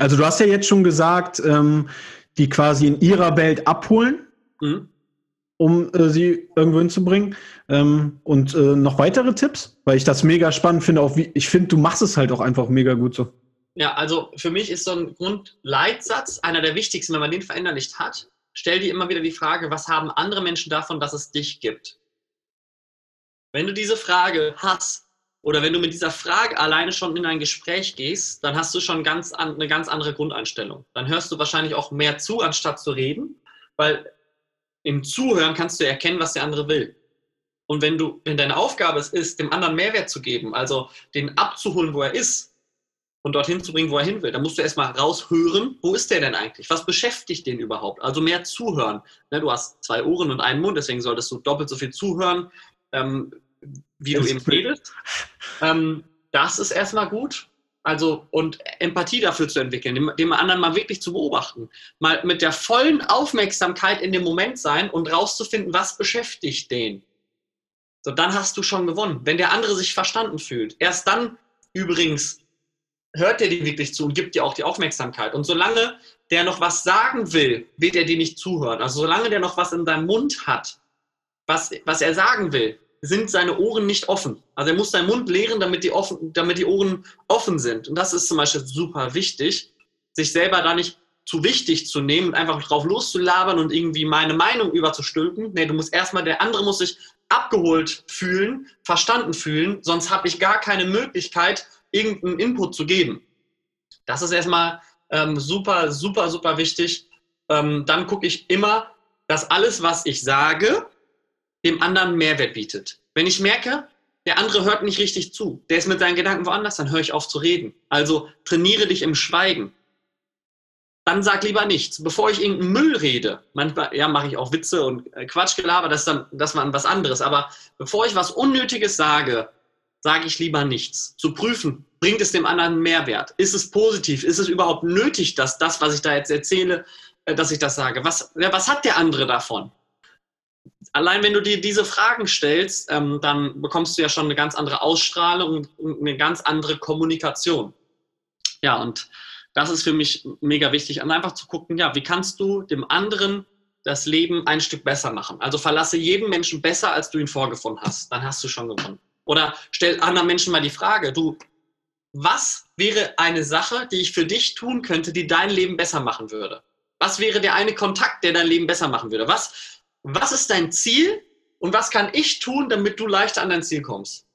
Speaker 1: Also du hast ja jetzt schon gesagt, ähm, die quasi in ihrer Welt abholen. Mhm um äh, sie irgendwo hinzubringen. Ähm, und äh, noch weitere Tipps, weil ich das mega spannend finde. Auch wie, ich finde, du machst es halt auch einfach mega gut so.
Speaker 2: Ja, also für mich ist so ein Grundleitsatz einer der wichtigsten, wenn man den verinnerlicht hat. Stell dir immer wieder die Frage, was haben andere Menschen davon, dass es dich gibt? Wenn du diese Frage hast oder wenn du mit dieser Frage alleine schon in ein Gespräch gehst, dann hast du schon ganz an, eine ganz andere Grundeinstellung. Dann hörst du wahrscheinlich auch mehr zu, anstatt zu reden, weil im Zuhören kannst du erkennen, was der andere will. Und wenn du, wenn deine Aufgabe es ist, dem anderen Mehrwert zu geben, also den abzuholen, wo er ist und dorthin zu bringen, wo er hin will, dann musst du erstmal raushören, wo ist der denn eigentlich? Was beschäftigt den überhaupt? Also mehr zuhören. Ne, du hast zwei Ohren und einen Mund, deswegen solltest du doppelt so viel zuhören, ähm, wie das du eben redest. Ähm, das ist erstmal gut. Also und Empathie dafür zu entwickeln, dem, dem, anderen mal wirklich zu beobachten, mal mit der vollen Aufmerksamkeit in dem Moment sein und rauszufinden, was beschäftigt den. So, dann hast du schon gewonnen. Wenn der andere sich verstanden fühlt, erst dann übrigens hört er dir wirklich zu und gibt dir auch die Aufmerksamkeit. Und solange der noch was sagen will, wird er dir nicht zuhören. Also solange der noch was in seinem Mund hat, was, was er sagen will, sind seine Ohren nicht offen. Also er muss seinen Mund leeren, damit die, offen, damit die Ohren offen sind. Und das ist zum Beispiel super wichtig, sich selber da nicht zu wichtig zu nehmen und einfach drauf loszulabern und irgendwie meine Meinung überzustülpen. Nee, du musst erstmal, der andere muss sich abgeholt fühlen, verstanden fühlen, sonst habe ich gar keine Möglichkeit, irgendeinen Input zu geben. Das ist erstmal ähm, super, super, super wichtig. Ähm, dann gucke ich immer, dass alles, was ich sage, dem anderen Mehrwert bietet. Wenn ich merke, der andere hört nicht richtig zu, der ist mit seinen Gedanken woanders, dann höre ich auf zu reden. Also trainiere dich im Schweigen. Dann sag lieber nichts. Bevor ich irgendeinen Müll rede, manchmal ja, mache ich auch Witze und äh, Quatschgelaber, das ist dann das war was anderes. Aber bevor ich was Unnötiges sage, sage ich lieber nichts. Zu prüfen, bringt es dem anderen Mehrwert? Ist es positiv? Ist es überhaupt nötig, dass das, was ich da jetzt erzähle, äh, dass ich das sage? Was, was hat der andere davon? Allein wenn du dir diese Fragen stellst, ähm, dann bekommst du ja schon eine ganz andere Ausstrahlung und eine ganz andere Kommunikation. Ja, und das ist für mich mega wichtig, einfach zu gucken, ja, wie kannst du dem anderen das Leben ein Stück besser machen? Also verlasse jeden Menschen besser, als du ihn vorgefunden hast. Dann hast du schon gewonnen. Oder stell anderen Menschen mal die Frage, du, was wäre eine Sache, die ich für dich tun könnte, die dein Leben besser machen würde? Was wäre der eine Kontakt, der dein Leben besser machen würde? Was was ist dein Ziel und was kann ich tun, damit du leichter an dein Ziel kommst?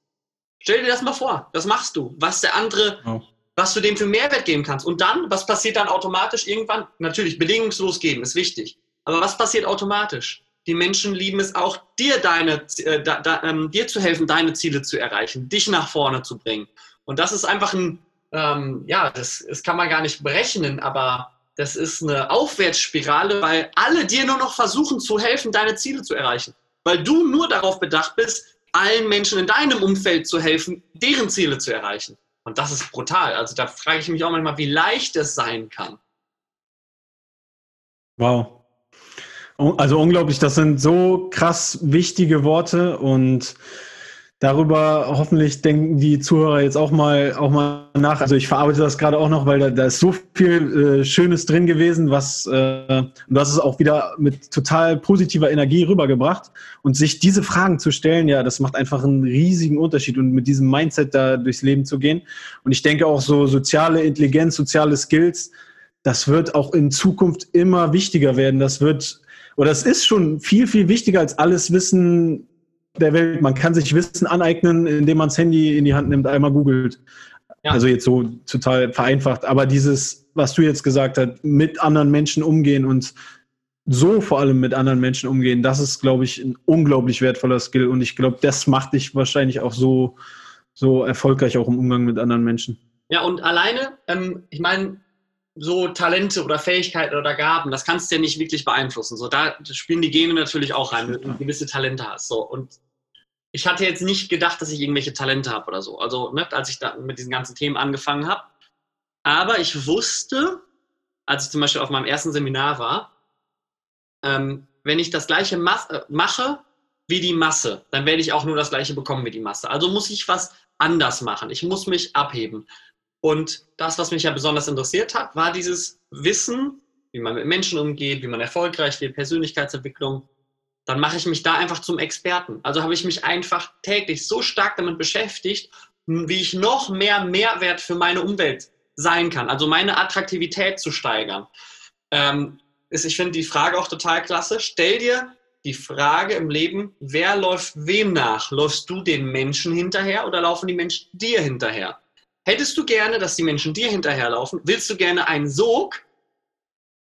Speaker 2: Stell dir das mal vor, das machst du, was der andere, oh. was du dem für Mehrwert geben kannst. Und dann, was passiert dann automatisch irgendwann? Natürlich, bedingungslos geben ist wichtig. Aber was passiert automatisch? Die Menschen lieben es auch, dir, deine, äh, da, da, ähm, dir zu helfen, deine Ziele zu erreichen, dich nach vorne zu bringen. Und das ist einfach ein, ähm, ja, das, das kann man gar nicht berechnen, aber das ist eine Aufwärtsspirale, weil alle dir nur noch versuchen zu helfen, deine Ziele zu erreichen. Weil du nur darauf bedacht bist, allen Menschen in deinem Umfeld zu helfen, deren Ziele zu erreichen. Und das ist brutal. Also da frage ich mich auch manchmal, wie leicht es sein kann.
Speaker 1: Wow. Also unglaublich, das sind so krass wichtige Worte und darüber hoffentlich denken die Zuhörer jetzt auch mal, auch mal nach. Also ich verarbeite das gerade auch noch, weil da, da ist so viel äh, Schönes drin gewesen, was äh, du hast es auch wieder mit total positiver Energie rübergebracht. Und sich diese Fragen zu stellen, ja, das macht einfach einen riesigen Unterschied und mit diesem Mindset da durchs Leben zu gehen. Und ich denke auch so soziale Intelligenz, soziale Skills, das wird auch in Zukunft immer wichtiger werden. Das wird, oder es ist schon viel, viel wichtiger als alles Wissen der Welt. Man kann sich Wissen aneignen, indem man das Handy in die Hand nimmt, einmal googelt. Ja. Also jetzt so total vereinfacht. Aber dieses, was du jetzt gesagt hast, mit anderen Menschen umgehen und so vor allem mit anderen Menschen umgehen, das ist, glaube ich, ein unglaublich wertvoller Skill. Und ich glaube, das macht dich wahrscheinlich auch so, so erfolgreich auch im Umgang mit anderen Menschen.
Speaker 2: Ja, und alleine, ähm, ich meine, so Talente oder Fähigkeiten oder Gaben, das kannst du ja nicht wirklich beeinflussen. So, da spielen die Gene natürlich auch rein, wenn du gewisse Talente hast. So, und ich hatte jetzt nicht gedacht, dass ich irgendwelche Talente habe oder so. Also, ne, als ich da mit diesen ganzen Themen angefangen habe. Aber ich wusste, als ich zum Beispiel auf meinem ersten Seminar war, ähm, wenn ich das Gleiche äh, mache wie die Masse, dann werde ich auch nur das Gleiche bekommen wie die Masse. Also muss ich was anders machen. Ich muss mich abheben. Und das, was mich ja besonders interessiert hat, war dieses Wissen, wie man mit Menschen umgeht, wie man erfolgreich wird, Persönlichkeitsentwicklung dann mache ich mich da einfach zum Experten. Also habe ich mich einfach täglich so stark damit beschäftigt, wie ich noch mehr Mehrwert für meine Umwelt sein kann, also meine Attraktivität zu steigern. Ähm, ist, ich finde die Frage auch total klasse. Stell dir die Frage im Leben, wer läuft wem nach? Läufst du den Menschen hinterher oder laufen die Menschen dir hinterher? Hättest du gerne, dass die Menschen dir hinterherlaufen? Willst du gerne einen Sog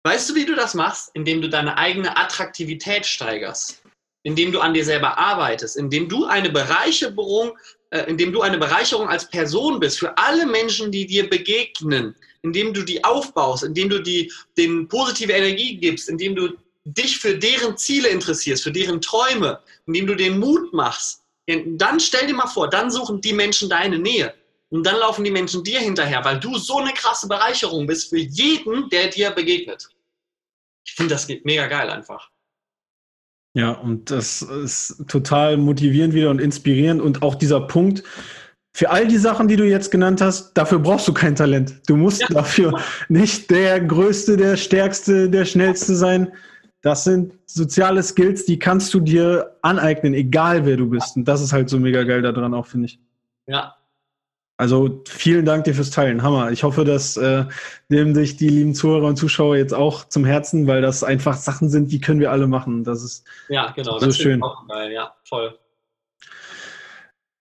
Speaker 2: Weißt du, wie du das machst? Indem du deine eigene Attraktivität steigerst, indem du an dir selber arbeitest, indem du eine Bereicherung, äh, indem du eine Bereicherung als Person bist für alle Menschen, die dir begegnen, indem du die aufbaust, indem du die, denen positive Energie gibst, indem du dich für deren Ziele interessierst, für deren Träume, indem du den Mut machst. Dann stell dir mal vor, dann suchen die Menschen deine Nähe. Und dann laufen die Menschen dir hinterher, weil du so eine krasse Bereicherung bist für jeden, der dir begegnet. Ich finde, das geht mega geil einfach.
Speaker 1: Ja, und das ist total motivierend wieder und inspirierend. Und auch dieser Punkt, für all die Sachen, die du jetzt genannt hast, dafür brauchst du kein Talent. Du musst ja. dafür nicht der Größte, der Stärkste, der Schnellste sein. Das sind soziale Skills, die kannst du dir aneignen, egal wer du bist. Und das ist halt so mega geil daran auch, finde ich.
Speaker 2: Ja,
Speaker 1: also vielen Dank dir fürs Teilen. Hammer. Ich hoffe, dass äh, nehmen sich die lieben Zuhörer und Zuschauer jetzt auch zum Herzen, weil das einfach Sachen sind, die können wir alle machen. Das ist
Speaker 2: ja genau. So das schön. Auch geil. Ja, voll.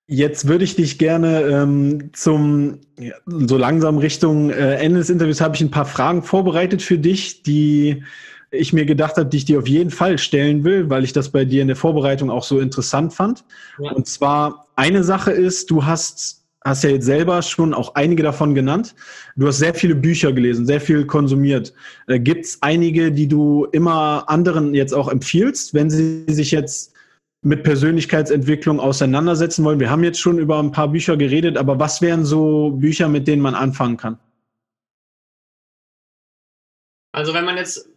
Speaker 1: Jetzt würde ich dich gerne ähm, zum ja, so langsam Richtung äh, Ende des Interviews habe ich ein paar Fragen vorbereitet für dich, die ich mir gedacht habe, die ich dir auf jeden Fall stellen will, weil ich das bei dir in der Vorbereitung auch so interessant fand. Ja. Und zwar eine Sache ist, du hast hast ja jetzt selber schon auch einige davon genannt. Du hast sehr viele Bücher gelesen, sehr viel konsumiert. Äh, Gibt es einige, die du immer anderen jetzt auch empfiehlst, wenn sie sich jetzt mit Persönlichkeitsentwicklung auseinandersetzen wollen? Wir haben jetzt schon über ein paar Bücher geredet, aber was wären so Bücher, mit denen man anfangen kann?
Speaker 2: Also wenn man jetzt,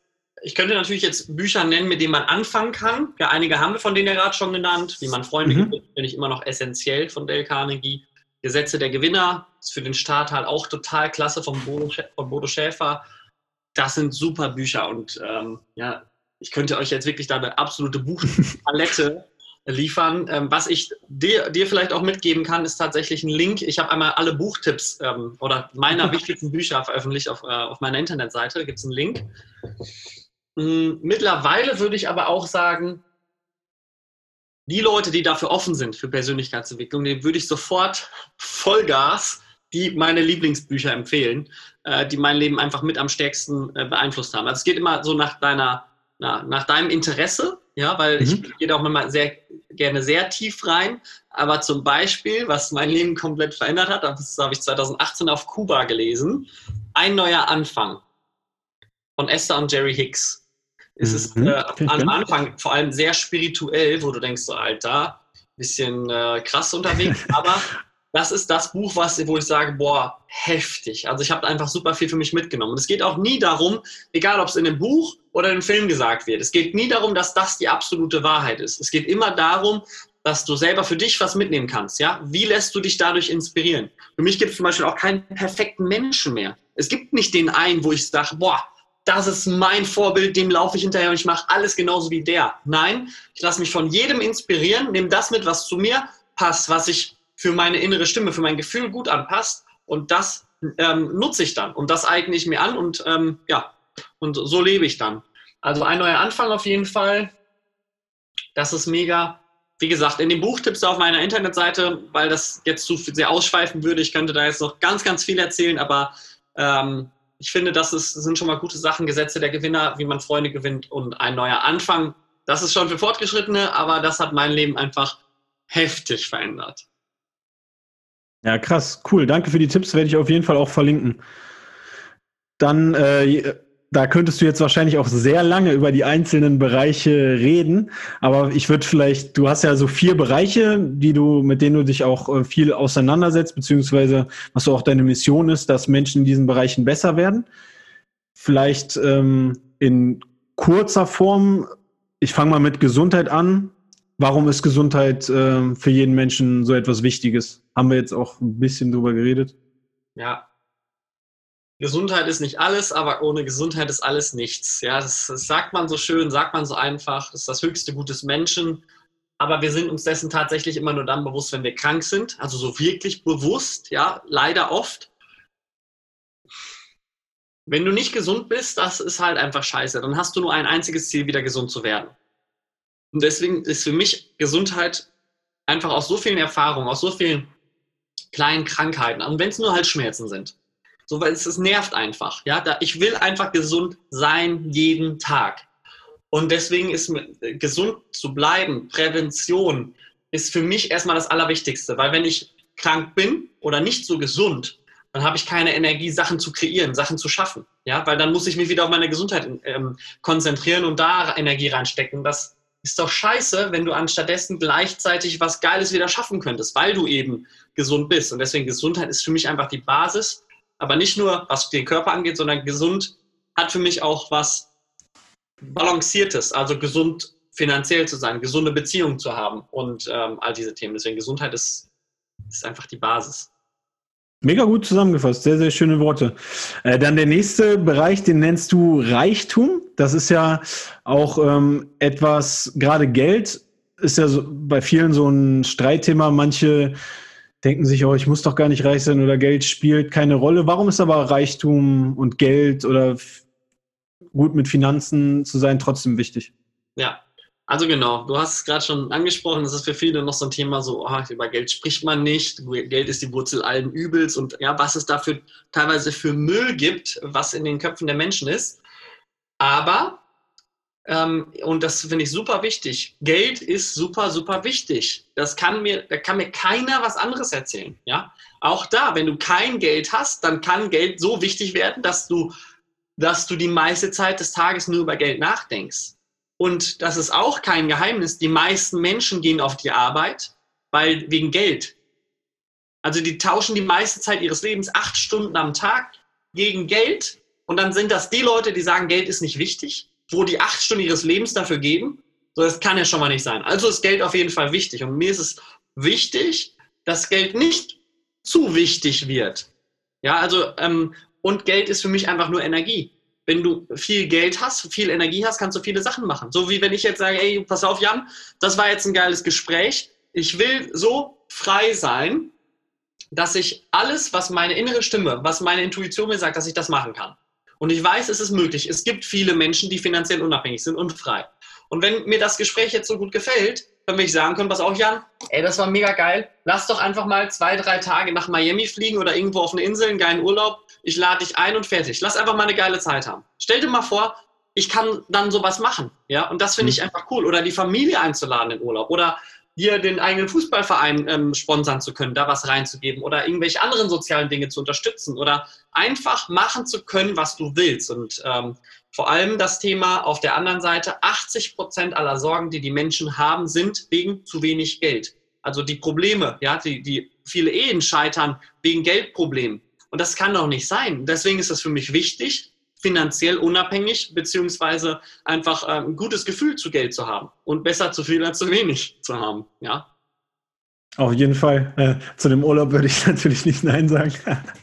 Speaker 2: ich könnte natürlich jetzt Bücher nennen, mit denen man anfangen kann. Ja, einige haben wir von denen ja gerade schon genannt. Wie man Freunde mhm. gibt, finde ich immer noch essentiell von Dale Carnegie. Gesetze der Gewinner ist für den Start halt auch total klasse von Bodo, von Bodo Schäfer. Das sind super Bücher und ähm, ja, ich könnte euch jetzt wirklich da eine absolute Buchpalette liefern. Ähm, was ich dir, dir vielleicht auch mitgeben kann, ist tatsächlich ein Link. Ich habe einmal alle Buchtipps ähm, oder meiner wichtigsten Bücher veröffentlicht auf, äh, auf meiner Internetseite. Da gibt es einen Link. Mhm, mittlerweile würde ich aber auch sagen, die Leute, die dafür offen sind für Persönlichkeitsentwicklung, denen würde ich sofort Vollgas die meine Lieblingsbücher empfehlen, äh, die mein Leben einfach mit am stärksten äh, beeinflusst haben. Also es geht immer so nach deiner, na, nach deinem Interesse, ja, weil mhm. ich gehe da auch immer sehr gerne sehr tief rein. Aber zum Beispiel, was mein Leben komplett verändert hat, das habe ich 2018 auf Kuba gelesen, ein neuer Anfang von Esther und Jerry Hicks. Es mhm. ist äh, am Anfang vor allem sehr spirituell, wo du denkst, so, Alter, bisschen äh, krass unterwegs, aber das ist das Buch, was, wo ich sage, boah, heftig. Also ich habe einfach super viel für mich mitgenommen. Und es geht auch nie darum, egal ob es in einem Buch oder im Film gesagt wird, es geht nie darum, dass das die absolute Wahrheit ist. Es geht immer darum, dass du selber für dich was mitnehmen kannst. Ja? Wie lässt du dich dadurch inspirieren? Für mich gibt es zum Beispiel auch keinen perfekten Menschen mehr. Es gibt nicht den einen, wo ich sage, boah, das ist mein Vorbild, dem laufe ich hinterher und ich mache alles genauso wie der. Nein, ich lasse mich von jedem inspirieren, nehme das mit, was zu mir passt, was sich für meine innere Stimme, für mein Gefühl gut anpasst und das ähm, nutze ich dann und das eigne ich mir an und ähm, ja, und so lebe ich dann. Also ein neuer Anfang auf jeden Fall. Das ist mega. Wie gesagt, in dem Buchtipps auf meiner Internetseite, weil das jetzt zu sehr ausschweifen würde. Ich könnte da jetzt noch ganz, ganz viel erzählen, aber ähm, ich finde, das ist, sind schon mal gute Sachen. Gesetze der Gewinner, wie man Freunde gewinnt und ein neuer Anfang. Das ist schon für Fortgeschrittene, aber das hat mein Leben einfach heftig verändert.
Speaker 1: Ja, krass, cool. Danke für die Tipps, werde ich auf jeden Fall auch verlinken. Dann äh, da könntest du jetzt wahrscheinlich auch sehr lange über die einzelnen Bereiche reden. Aber ich würde vielleicht, du hast ja so vier Bereiche, die du, mit denen du dich auch äh, viel auseinandersetzt, beziehungsweise was so auch deine Mission ist, dass Menschen in diesen Bereichen besser werden. Vielleicht ähm, in kurzer Form, ich fange mal mit Gesundheit an. Warum ist Gesundheit äh, für jeden Menschen so etwas Wichtiges? Haben wir jetzt auch ein bisschen drüber geredet?
Speaker 2: Ja, Gesundheit ist nicht alles, aber ohne Gesundheit ist alles nichts. Ja, das, das, sagt man so schön, sagt man so einfach, das ist das höchste Gut des Menschen. Aber wir sind uns dessen tatsächlich immer nur dann bewusst, wenn wir krank sind. Also so wirklich bewusst, ja, leider oft. Wenn du nicht gesund bist, das ist halt einfach scheiße. Dann hast du nur ein einziges Ziel, wieder gesund zu werden. Und deswegen ist für mich Gesundheit einfach aus so vielen Erfahrungen, aus so vielen kleinen Krankheiten, und wenn es nur halt Schmerzen sind so, weil es, es nervt einfach. Ja, da, ich will einfach gesund sein jeden Tag. Und deswegen ist äh, gesund zu bleiben, Prävention, ist für mich erstmal das Allerwichtigste. Weil wenn ich krank bin oder nicht so gesund, dann habe ich keine Energie, Sachen zu kreieren, Sachen zu schaffen. Ja, weil dann muss ich mich wieder auf meine Gesundheit ähm, konzentrieren und da Energie reinstecken. Das ist doch scheiße, wenn du anstattdessen gleichzeitig was Geiles wieder schaffen könntest, weil du eben gesund bist. Und deswegen Gesundheit ist für mich einfach die Basis aber nicht nur, was den Körper angeht, sondern gesund hat für mich auch was Balanciertes, also gesund finanziell zu sein, gesunde Beziehungen zu haben und ähm, all diese Themen. Deswegen Gesundheit ist, ist einfach die Basis.
Speaker 1: Mega gut zusammengefasst, sehr, sehr schöne Worte. Äh, dann der nächste Bereich, den nennst du Reichtum. Das ist ja auch ähm, etwas, gerade Geld ist ja so, bei vielen so ein Streitthema. Manche denken sich, oh, ich muss doch gar nicht reich sein oder Geld spielt keine Rolle. Warum ist aber Reichtum und Geld oder gut mit Finanzen zu sein trotzdem wichtig?
Speaker 2: Ja, also genau, du hast es gerade schon angesprochen, das ist für viele noch so ein Thema, so oh, über Geld spricht man nicht, Geld ist die Wurzel allen Übels und ja, was es dafür teilweise für Müll gibt, was in den Köpfen der Menschen ist. Aber und das finde ich super wichtig. Geld ist super, super wichtig. Das kann mir, da kann mir keiner was anderes erzählen. Ja, auch da, wenn du kein Geld hast, dann kann Geld so wichtig werden, dass du, dass du die meiste Zeit des Tages nur über Geld nachdenkst. Und das ist auch kein Geheimnis. Die meisten Menschen gehen auf die Arbeit, weil wegen Geld. Also die tauschen die meiste Zeit ihres Lebens acht Stunden am Tag gegen Geld. Und dann sind das die Leute, die sagen, Geld ist nicht wichtig wo die acht Stunden ihres Lebens dafür geben. So, das kann ja schon mal nicht sein. Also ist Geld auf jeden Fall wichtig. Und mir ist es wichtig, dass Geld nicht zu wichtig wird. Ja, also, ähm, und Geld ist für mich einfach nur Energie. Wenn du viel Geld hast, viel Energie hast, kannst du viele Sachen machen. So wie wenn ich jetzt sage, ey, pass auf, Jan, das war jetzt ein geiles Gespräch. Ich will so frei sein, dass ich alles, was meine innere Stimme, was meine Intuition mir sagt, dass ich das machen kann. Und ich weiß, es ist möglich. Es gibt viele Menschen, die finanziell unabhängig sind und frei. Und wenn mir das Gespräch jetzt so gut gefällt, dann will ich sagen können, pass auf, Jan, ey, das war mega geil. Lass doch einfach mal zwei, drei Tage nach Miami fliegen oder irgendwo auf eine Insel, einen geilen Urlaub. Ich lade dich ein und fertig. Lass einfach mal eine geile Zeit haben. Stell dir mal vor, ich kann dann sowas machen. Ja, und das finde ich mhm. einfach cool. Oder die Familie einzuladen in Urlaub. Oder hier den eigenen Fußballverein ähm, sponsern zu können, da was reinzugeben oder irgendwelche anderen sozialen Dinge zu unterstützen oder einfach machen zu können, was du willst. Und ähm, vor allem das Thema auf der anderen Seite, 80 Prozent aller Sorgen, die die Menschen haben, sind wegen zu wenig Geld. Also die Probleme, ja, die, die viele Ehen scheitern wegen Geldproblemen. Und das kann doch nicht sein. Deswegen ist es für mich wichtig, finanziell unabhängig, beziehungsweise einfach äh, ein gutes Gefühl zu Geld zu haben und besser zu viel als zu wenig zu haben. Ja.
Speaker 1: Auf jeden Fall. Äh, zu dem Urlaub würde ich natürlich nicht Nein sagen.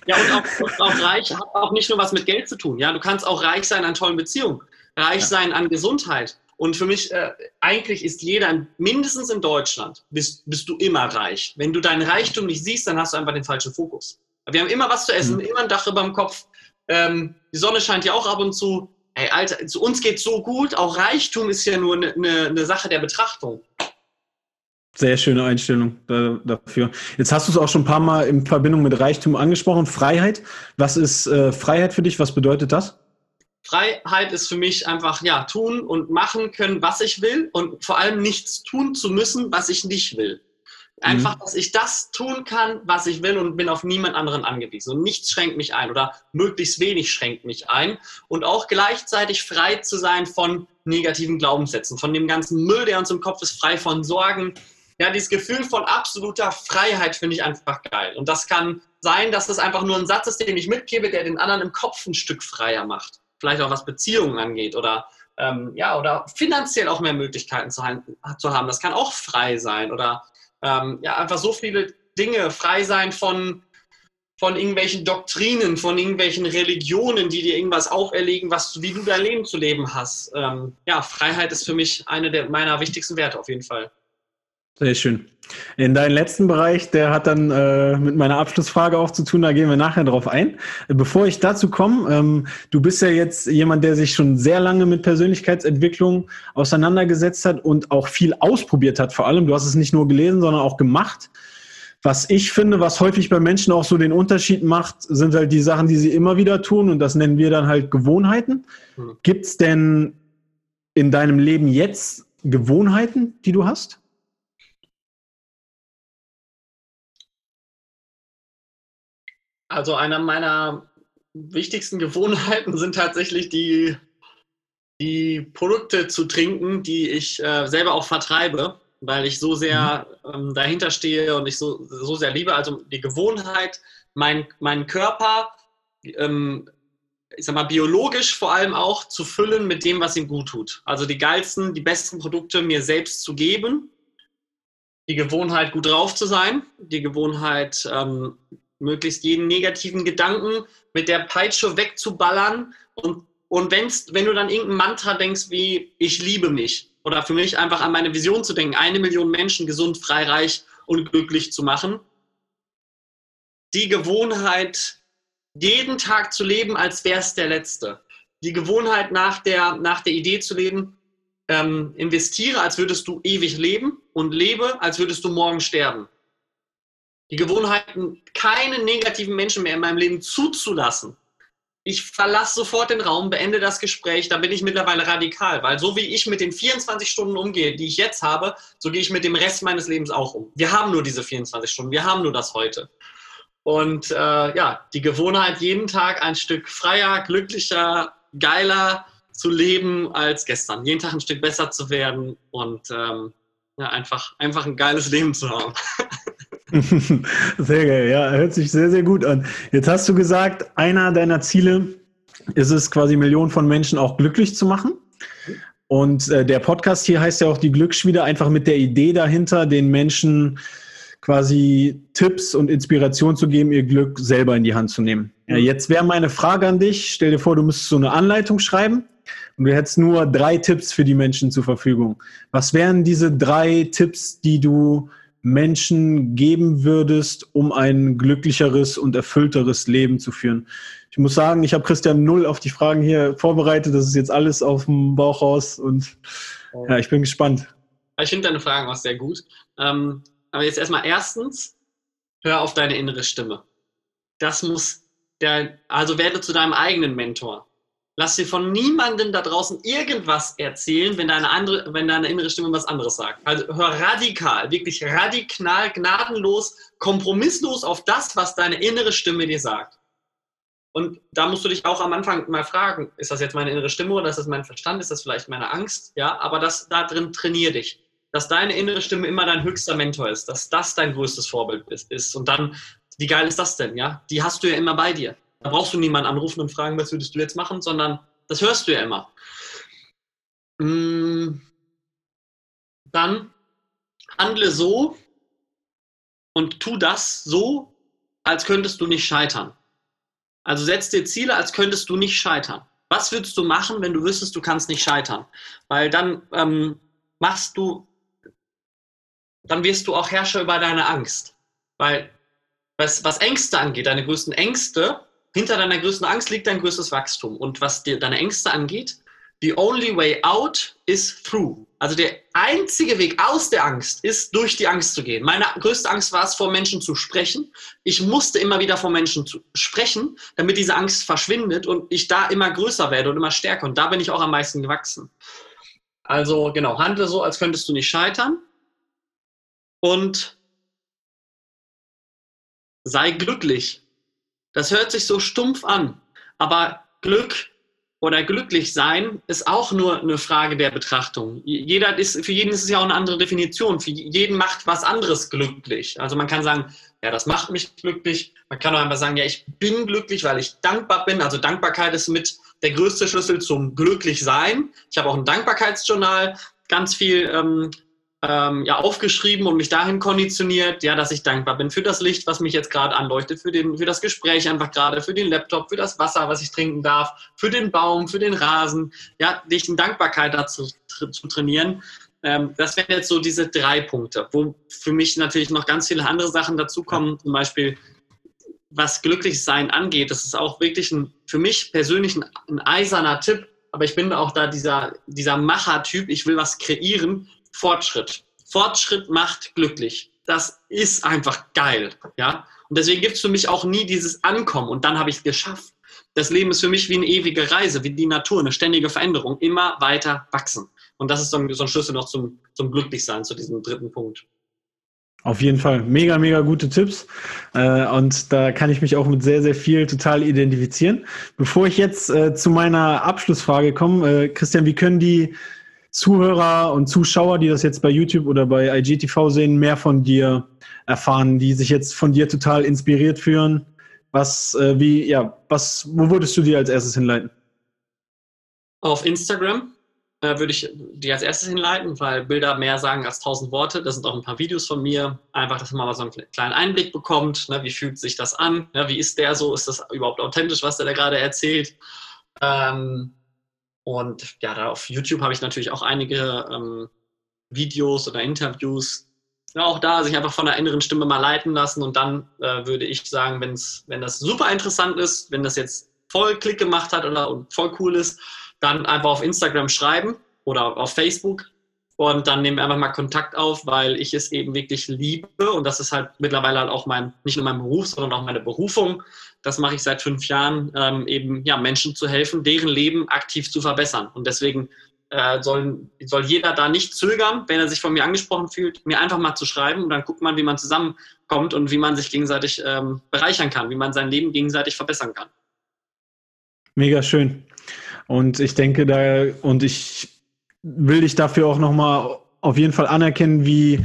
Speaker 2: ja, und auch, und auch reich hat auch nicht nur was mit Geld zu tun. Ja, du kannst auch reich sein an tollen Beziehungen, reich ja. sein an Gesundheit. Und für mich, äh, eigentlich ist jeder, mindestens in Deutschland, bist, bist du immer reich. Wenn du deinen Reichtum nicht siehst, dann hast du einfach den falschen Fokus. Wir haben immer was zu essen, mhm. immer ein Dach über dem Kopf. Ähm, die Sonne scheint ja auch ab und zu. Ey, Alter, zu uns geht so gut. Auch Reichtum ist ja nur eine ne, ne Sache der Betrachtung.
Speaker 1: Sehr schöne Einstellung dafür. Jetzt hast du es auch schon ein paar Mal in Verbindung mit Reichtum angesprochen. Freiheit. Was ist äh, Freiheit für dich? Was bedeutet das?
Speaker 2: Freiheit ist für mich einfach, ja, tun und machen können, was ich will und vor allem nichts tun zu müssen, was ich nicht will. Einfach, mhm. dass ich das tun kann, was ich will und bin auf niemand anderen angewiesen. Und nichts schränkt mich ein oder möglichst wenig schränkt mich ein. Und auch gleichzeitig frei zu sein von negativen Glaubenssätzen, von dem ganzen Müll, der uns im Kopf ist, frei von Sorgen. Ja, dieses Gefühl von absoluter Freiheit finde ich einfach geil. Und das kann sein, dass es einfach nur ein Satz ist, den ich mitgebe, der den anderen im Kopf ein Stück freier macht. Vielleicht auch was Beziehungen angeht oder ähm, ja, oder finanziell auch mehr Möglichkeiten zu, haben. Das kann auch frei sein oder ähm, ja, einfach so viele Dinge frei sein von, von irgendwelchen Doktrinen, von irgendwelchen Religionen, die dir irgendwas auferlegen, was, wie du dein Leben zu leben hast. Ähm, ja, Freiheit ist für mich eine der meiner wichtigsten Werte auf jeden Fall.
Speaker 1: Sehr schön. In deinem letzten Bereich, der hat dann äh, mit meiner Abschlussfrage auch zu tun, da gehen wir nachher drauf ein. Bevor ich dazu komme, ähm, du bist ja jetzt jemand, der sich schon sehr lange mit Persönlichkeitsentwicklung auseinandergesetzt hat und auch viel ausprobiert hat vor allem. Du hast es nicht nur gelesen, sondern auch gemacht. Was ich finde, was häufig bei Menschen auch so den Unterschied macht, sind halt die Sachen, die sie immer wieder tun und das nennen wir dann halt Gewohnheiten. Mhm. Gibt es denn in deinem Leben jetzt Gewohnheiten, die du hast?
Speaker 2: Also einer meiner wichtigsten Gewohnheiten sind tatsächlich die, die Produkte zu trinken, die ich äh, selber auch vertreibe, weil ich so sehr mhm. ähm, dahinter stehe und ich so, so sehr liebe. Also die Gewohnheit, mein, meinen Körper, ähm, ich sag mal, biologisch vor allem auch zu füllen mit dem, was ihm gut tut. Also die geilsten, die besten Produkte mir selbst zu geben. Die Gewohnheit, gut drauf zu sein. Die Gewohnheit, ähm, möglichst jeden negativen Gedanken mit der Peitsche wegzuballern. Und, und wenn's, wenn du dann irgendein Mantra denkst wie, ich liebe mich, oder für mich einfach an meine Vision zu denken, eine Million Menschen gesund, frei, reich und glücklich zu machen, die Gewohnheit, jeden Tag zu leben, als wäre es der letzte. Die Gewohnheit, nach der, nach der Idee zu leben, ähm, investiere, als würdest du ewig leben und lebe, als würdest du morgen sterben die Gewohnheiten, keine negativen Menschen mehr in meinem Leben zuzulassen. Ich verlasse sofort den Raum, beende das Gespräch, da bin ich mittlerweile radikal, weil so wie ich mit den 24 Stunden umgehe, die ich jetzt habe, so gehe ich mit dem Rest meines Lebens auch um. Wir haben nur diese 24 Stunden, wir haben nur das heute. Und äh, ja, die Gewohnheit, jeden Tag ein Stück freier, glücklicher, geiler zu leben als gestern. Jeden Tag ein Stück besser zu werden und ähm, ja, einfach, einfach ein geiles Leben zu haben.
Speaker 1: Sehr geil, ja, hört sich sehr, sehr gut an. Jetzt hast du gesagt, einer deiner Ziele ist es quasi Millionen von Menschen auch glücklich zu machen. Und äh, der Podcast hier heißt ja auch die Glücksschmiede, einfach mit der Idee dahinter, den Menschen quasi Tipps und Inspiration zu geben, ihr Glück selber in die Hand zu nehmen. Ja, jetzt wäre meine Frage an dich, stell dir vor, du müsstest so eine Anleitung schreiben und du hättest nur drei Tipps für die Menschen zur Verfügung. Was wären diese drei Tipps, die du Menschen geben würdest, um ein glücklicheres und erfüllteres Leben zu führen? Ich muss sagen, ich habe Christian null auf die Fragen hier vorbereitet. Das ist jetzt alles auf dem Bauch raus und ja, ich bin gespannt.
Speaker 2: Ich finde deine Fragen auch sehr gut. Ähm, aber jetzt erstmal erstens, hör auf deine innere Stimme. Das muss der, also werde zu deinem eigenen Mentor. Lass dir von niemandem da draußen irgendwas erzählen, wenn deine, andere, wenn deine innere Stimme was anderes sagt. Also hör radikal, wirklich radikal, gnadenlos, kompromisslos auf das, was deine innere Stimme dir sagt. Und da musst du dich auch am Anfang mal fragen, ist das jetzt meine innere Stimme oder ist das mein Verstand, ist das vielleicht meine Angst? Ja, aber das, da drin trainier dich. Dass deine innere Stimme immer dein höchster Mentor ist, dass das dein größtes Vorbild ist. Und dann, wie geil ist das denn? Ja, die hast du ja immer bei dir. Da brauchst du niemanden anrufen und fragen, was würdest du jetzt machen, sondern das hörst du ja immer. Mm. Dann handle so und tu das so, als könntest du nicht scheitern. Also setz dir Ziele, als könntest du nicht scheitern. Was würdest du machen, wenn du wüsstest, du kannst nicht scheitern? Weil dann ähm, machst du, dann wirst du auch Herrscher über deine Angst. Weil was, was Ängste angeht, deine größten Ängste, hinter deiner größten Angst liegt dein größtes Wachstum. Und was dir deine Ängste angeht, the only way out is through. Also der einzige Weg aus der Angst ist, durch die Angst zu gehen. Meine größte Angst war es, vor Menschen zu sprechen. Ich musste immer wieder vor Menschen zu sprechen, damit diese Angst verschwindet und ich da immer größer werde und immer stärker. Und da bin ich auch am meisten gewachsen. Also genau, handle so, als könntest du nicht scheitern. Und sei glücklich. Das hört sich so stumpf an, aber Glück oder glücklich sein ist auch nur eine Frage der Betrachtung. Jeder ist, für jeden ist es ja auch eine andere Definition. Für jeden macht was anderes glücklich. Also man kann sagen, ja, das macht mich glücklich. Man kann auch einfach sagen, ja, ich bin glücklich, weil ich dankbar bin. Also Dankbarkeit ist mit der größte Schlüssel zum Glücklichsein. Ich habe auch ein Dankbarkeitsjournal, ganz viel ähm, ähm, ja, aufgeschrieben und mich dahin konditioniert, ja, dass ich dankbar bin für das Licht, was mich jetzt gerade anleuchtet, für, den, für das Gespräch einfach gerade, für den Laptop, für das Wasser, was ich trinken darf, für den Baum, für den Rasen, ja, dich in Dankbarkeit dazu zu trainieren. Ähm, das wären jetzt so diese drei Punkte, wo für mich natürlich noch ganz viele andere Sachen dazukommen, zum Beispiel was Glücklichsein angeht, das ist auch wirklich ein, für mich persönlich ein, ein eiserner Tipp, aber ich bin auch da dieser, dieser Macher-Typ, ich will was kreieren Fortschritt. Fortschritt macht glücklich. Das ist einfach geil. Ja? Und deswegen gibt es für mich auch nie dieses Ankommen und dann habe ich es geschafft. Das Leben ist für mich wie eine ewige Reise, wie die Natur, eine ständige Veränderung, immer weiter wachsen. Und das ist so ein, so ein Schlüssel noch zum, zum Glücklichsein, zu diesem dritten Punkt.
Speaker 1: Auf jeden Fall. Mega, mega gute Tipps. Äh, und da kann ich mich auch mit sehr, sehr viel total identifizieren. Bevor ich jetzt äh, zu meiner Abschlussfrage komme, äh, Christian, wie können die Zuhörer und Zuschauer, die das jetzt bei YouTube oder bei IGTV sehen, mehr von dir erfahren, die sich jetzt von dir total inspiriert fühlen? Was, äh, wie, ja, was, wo würdest du dir als erstes hinleiten?
Speaker 2: Auf Instagram äh, würde ich die als erstes hinleiten, weil Bilder mehr sagen als tausend Worte. Das sind auch ein paar Videos von mir. Einfach, dass man mal so einen kleinen Einblick bekommt. Ne? Wie fühlt sich das an? Ne? Wie ist der so? Ist das überhaupt authentisch, was der da gerade erzählt? Ähm, und ja, da auf YouTube habe ich natürlich auch einige ähm, Videos oder Interviews. Ja, auch da sich einfach von der inneren Stimme mal leiten lassen und dann äh, würde ich sagen, wenn's, wenn das super interessant ist, wenn das jetzt voll Klick gemacht hat oder voll cool ist, dann einfach auf Instagram schreiben oder auf Facebook und dann nehmen wir einfach mal Kontakt auf, weil ich es eben wirklich liebe und das ist halt mittlerweile halt auch mein, nicht nur mein Beruf, sondern auch meine Berufung, das mache ich seit fünf Jahren, ähm, eben ja, Menschen zu helfen, deren Leben aktiv zu verbessern. Und deswegen äh, soll, soll jeder da nicht zögern, wenn er sich von mir angesprochen fühlt, mir einfach mal zu schreiben und dann guckt man, wie man zusammenkommt und wie man sich gegenseitig ähm, bereichern kann, wie man sein Leben gegenseitig verbessern kann.
Speaker 1: Mega schön. Und ich denke da, und ich will dich dafür auch nochmal auf jeden Fall anerkennen, wie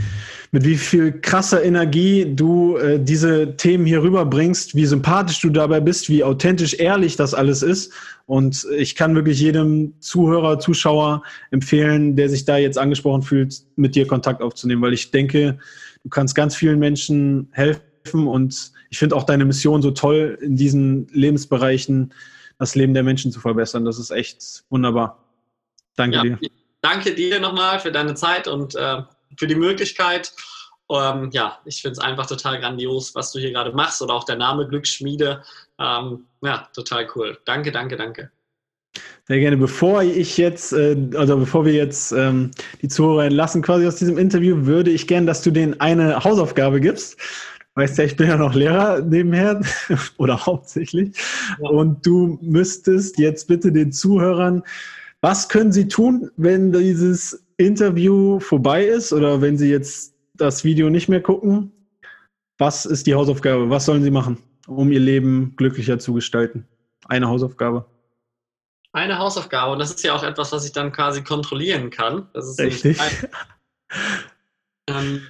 Speaker 1: mit wie viel krasser Energie du äh, diese Themen hier rüberbringst, wie sympathisch du dabei bist, wie authentisch ehrlich das alles ist. Und ich kann wirklich jedem Zuhörer, Zuschauer empfehlen, der sich da jetzt angesprochen fühlt, mit dir Kontakt aufzunehmen, weil ich denke, du kannst ganz vielen Menschen helfen und ich finde auch deine Mission so toll, in diesen Lebensbereichen das Leben der Menschen zu verbessern. Das ist echt wunderbar. Danke ja, dir.
Speaker 2: Danke dir nochmal für deine Zeit und äh, für die Möglichkeit. Ähm, ja, ich finde es einfach total grandios, was du hier gerade machst oder auch der Name Glücksschmiede. Ähm, ja, total cool. Danke, danke, danke.
Speaker 1: Sehr gerne. Bevor ich jetzt, äh, also bevor wir jetzt ähm, die Zuhörer entlassen quasi aus diesem Interview, würde ich gerne, dass du denen eine Hausaufgabe gibst. Weißt ja, ich bin ja noch Lehrer nebenher oder hauptsächlich. Ja. Und du müsstest jetzt bitte den Zuhörern, was können sie tun, wenn dieses Interview vorbei ist oder wenn Sie jetzt das Video nicht mehr gucken, was ist die Hausaufgabe? Was sollen Sie machen, um Ihr Leben glücklicher zu gestalten? Eine Hausaufgabe.
Speaker 2: Eine Hausaufgabe und das ist ja auch etwas, was ich dann quasi kontrollieren kann. Das ist
Speaker 1: Richtig.
Speaker 2: Ähm,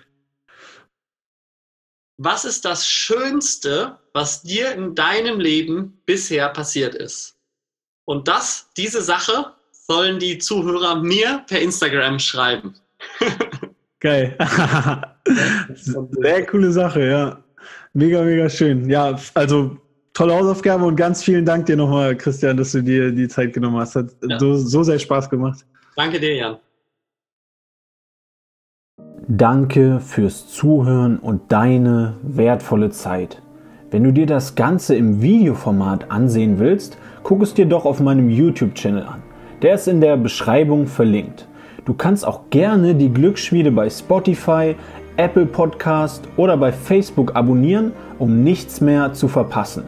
Speaker 2: was ist das Schönste, was dir in deinem Leben bisher passiert ist? Und das, diese Sache sollen die Zuhörer mir per Instagram schreiben.
Speaker 1: Geil. Sehr coole Sache, ja. Mega, mega schön. Ja, also tolle Hausaufgabe und ganz vielen Dank dir nochmal, Christian, dass du dir die Zeit genommen hast. Hat ja. so, so sehr Spaß gemacht.
Speaker 2: Danke dir, Jan.
Speaker 1: Danke fürs Zuhören und deine wertvolle Zeit. Wenn du dir das Ganze im Videoformat ansehen willst, guck es dir doch auf meinem YouTube-Channel an. Der ist in der Beschreibung verlinkt. Du kannst auch gerne die Glücksschmiede bei Spotify, Apple Podcast oder bei Facebook abonnieren, um nichts mehr zu verpassen.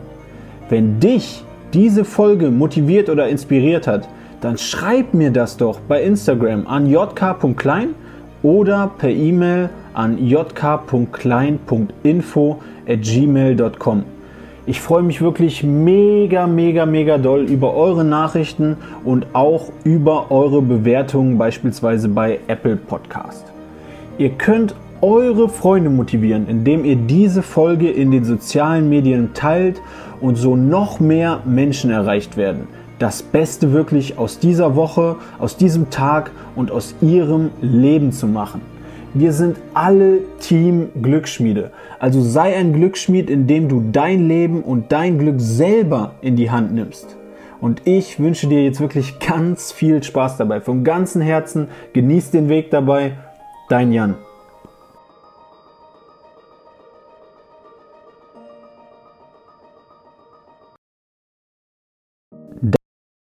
Speaker 1: Wenn dich diese Folge motiviert oder inspiriert hat, dann schreib mir das doch bei Instagram an jk.klein oder per E-Mail an jk.klein.info at gmail.com. Ich freue mich wirklich mega, mega, mega doll über eure Nachrichten und auch über eure Bewertungen beispielsweise bei Apple Podcast. Ihr könnt eure Freunde motivieren, indem ihr diese Folge in den sozialen Medien teilt und so noch mehr Menschen erreicht werden. Das Beste wirklich aus dieser Woche, aus diesem Tag und aus ihrem Leben zu machen. Wir sind alle Team Glücksschmiede. Also sei ein Glücksschmied, indem du dein Leben und dein Glück selber in die Hand nimmst. Und ich wünsche dir jetzt wirklich ganz viel Spaß dabei. Vom ganzen Herzen genieß den Weg dabei. Dein Jan.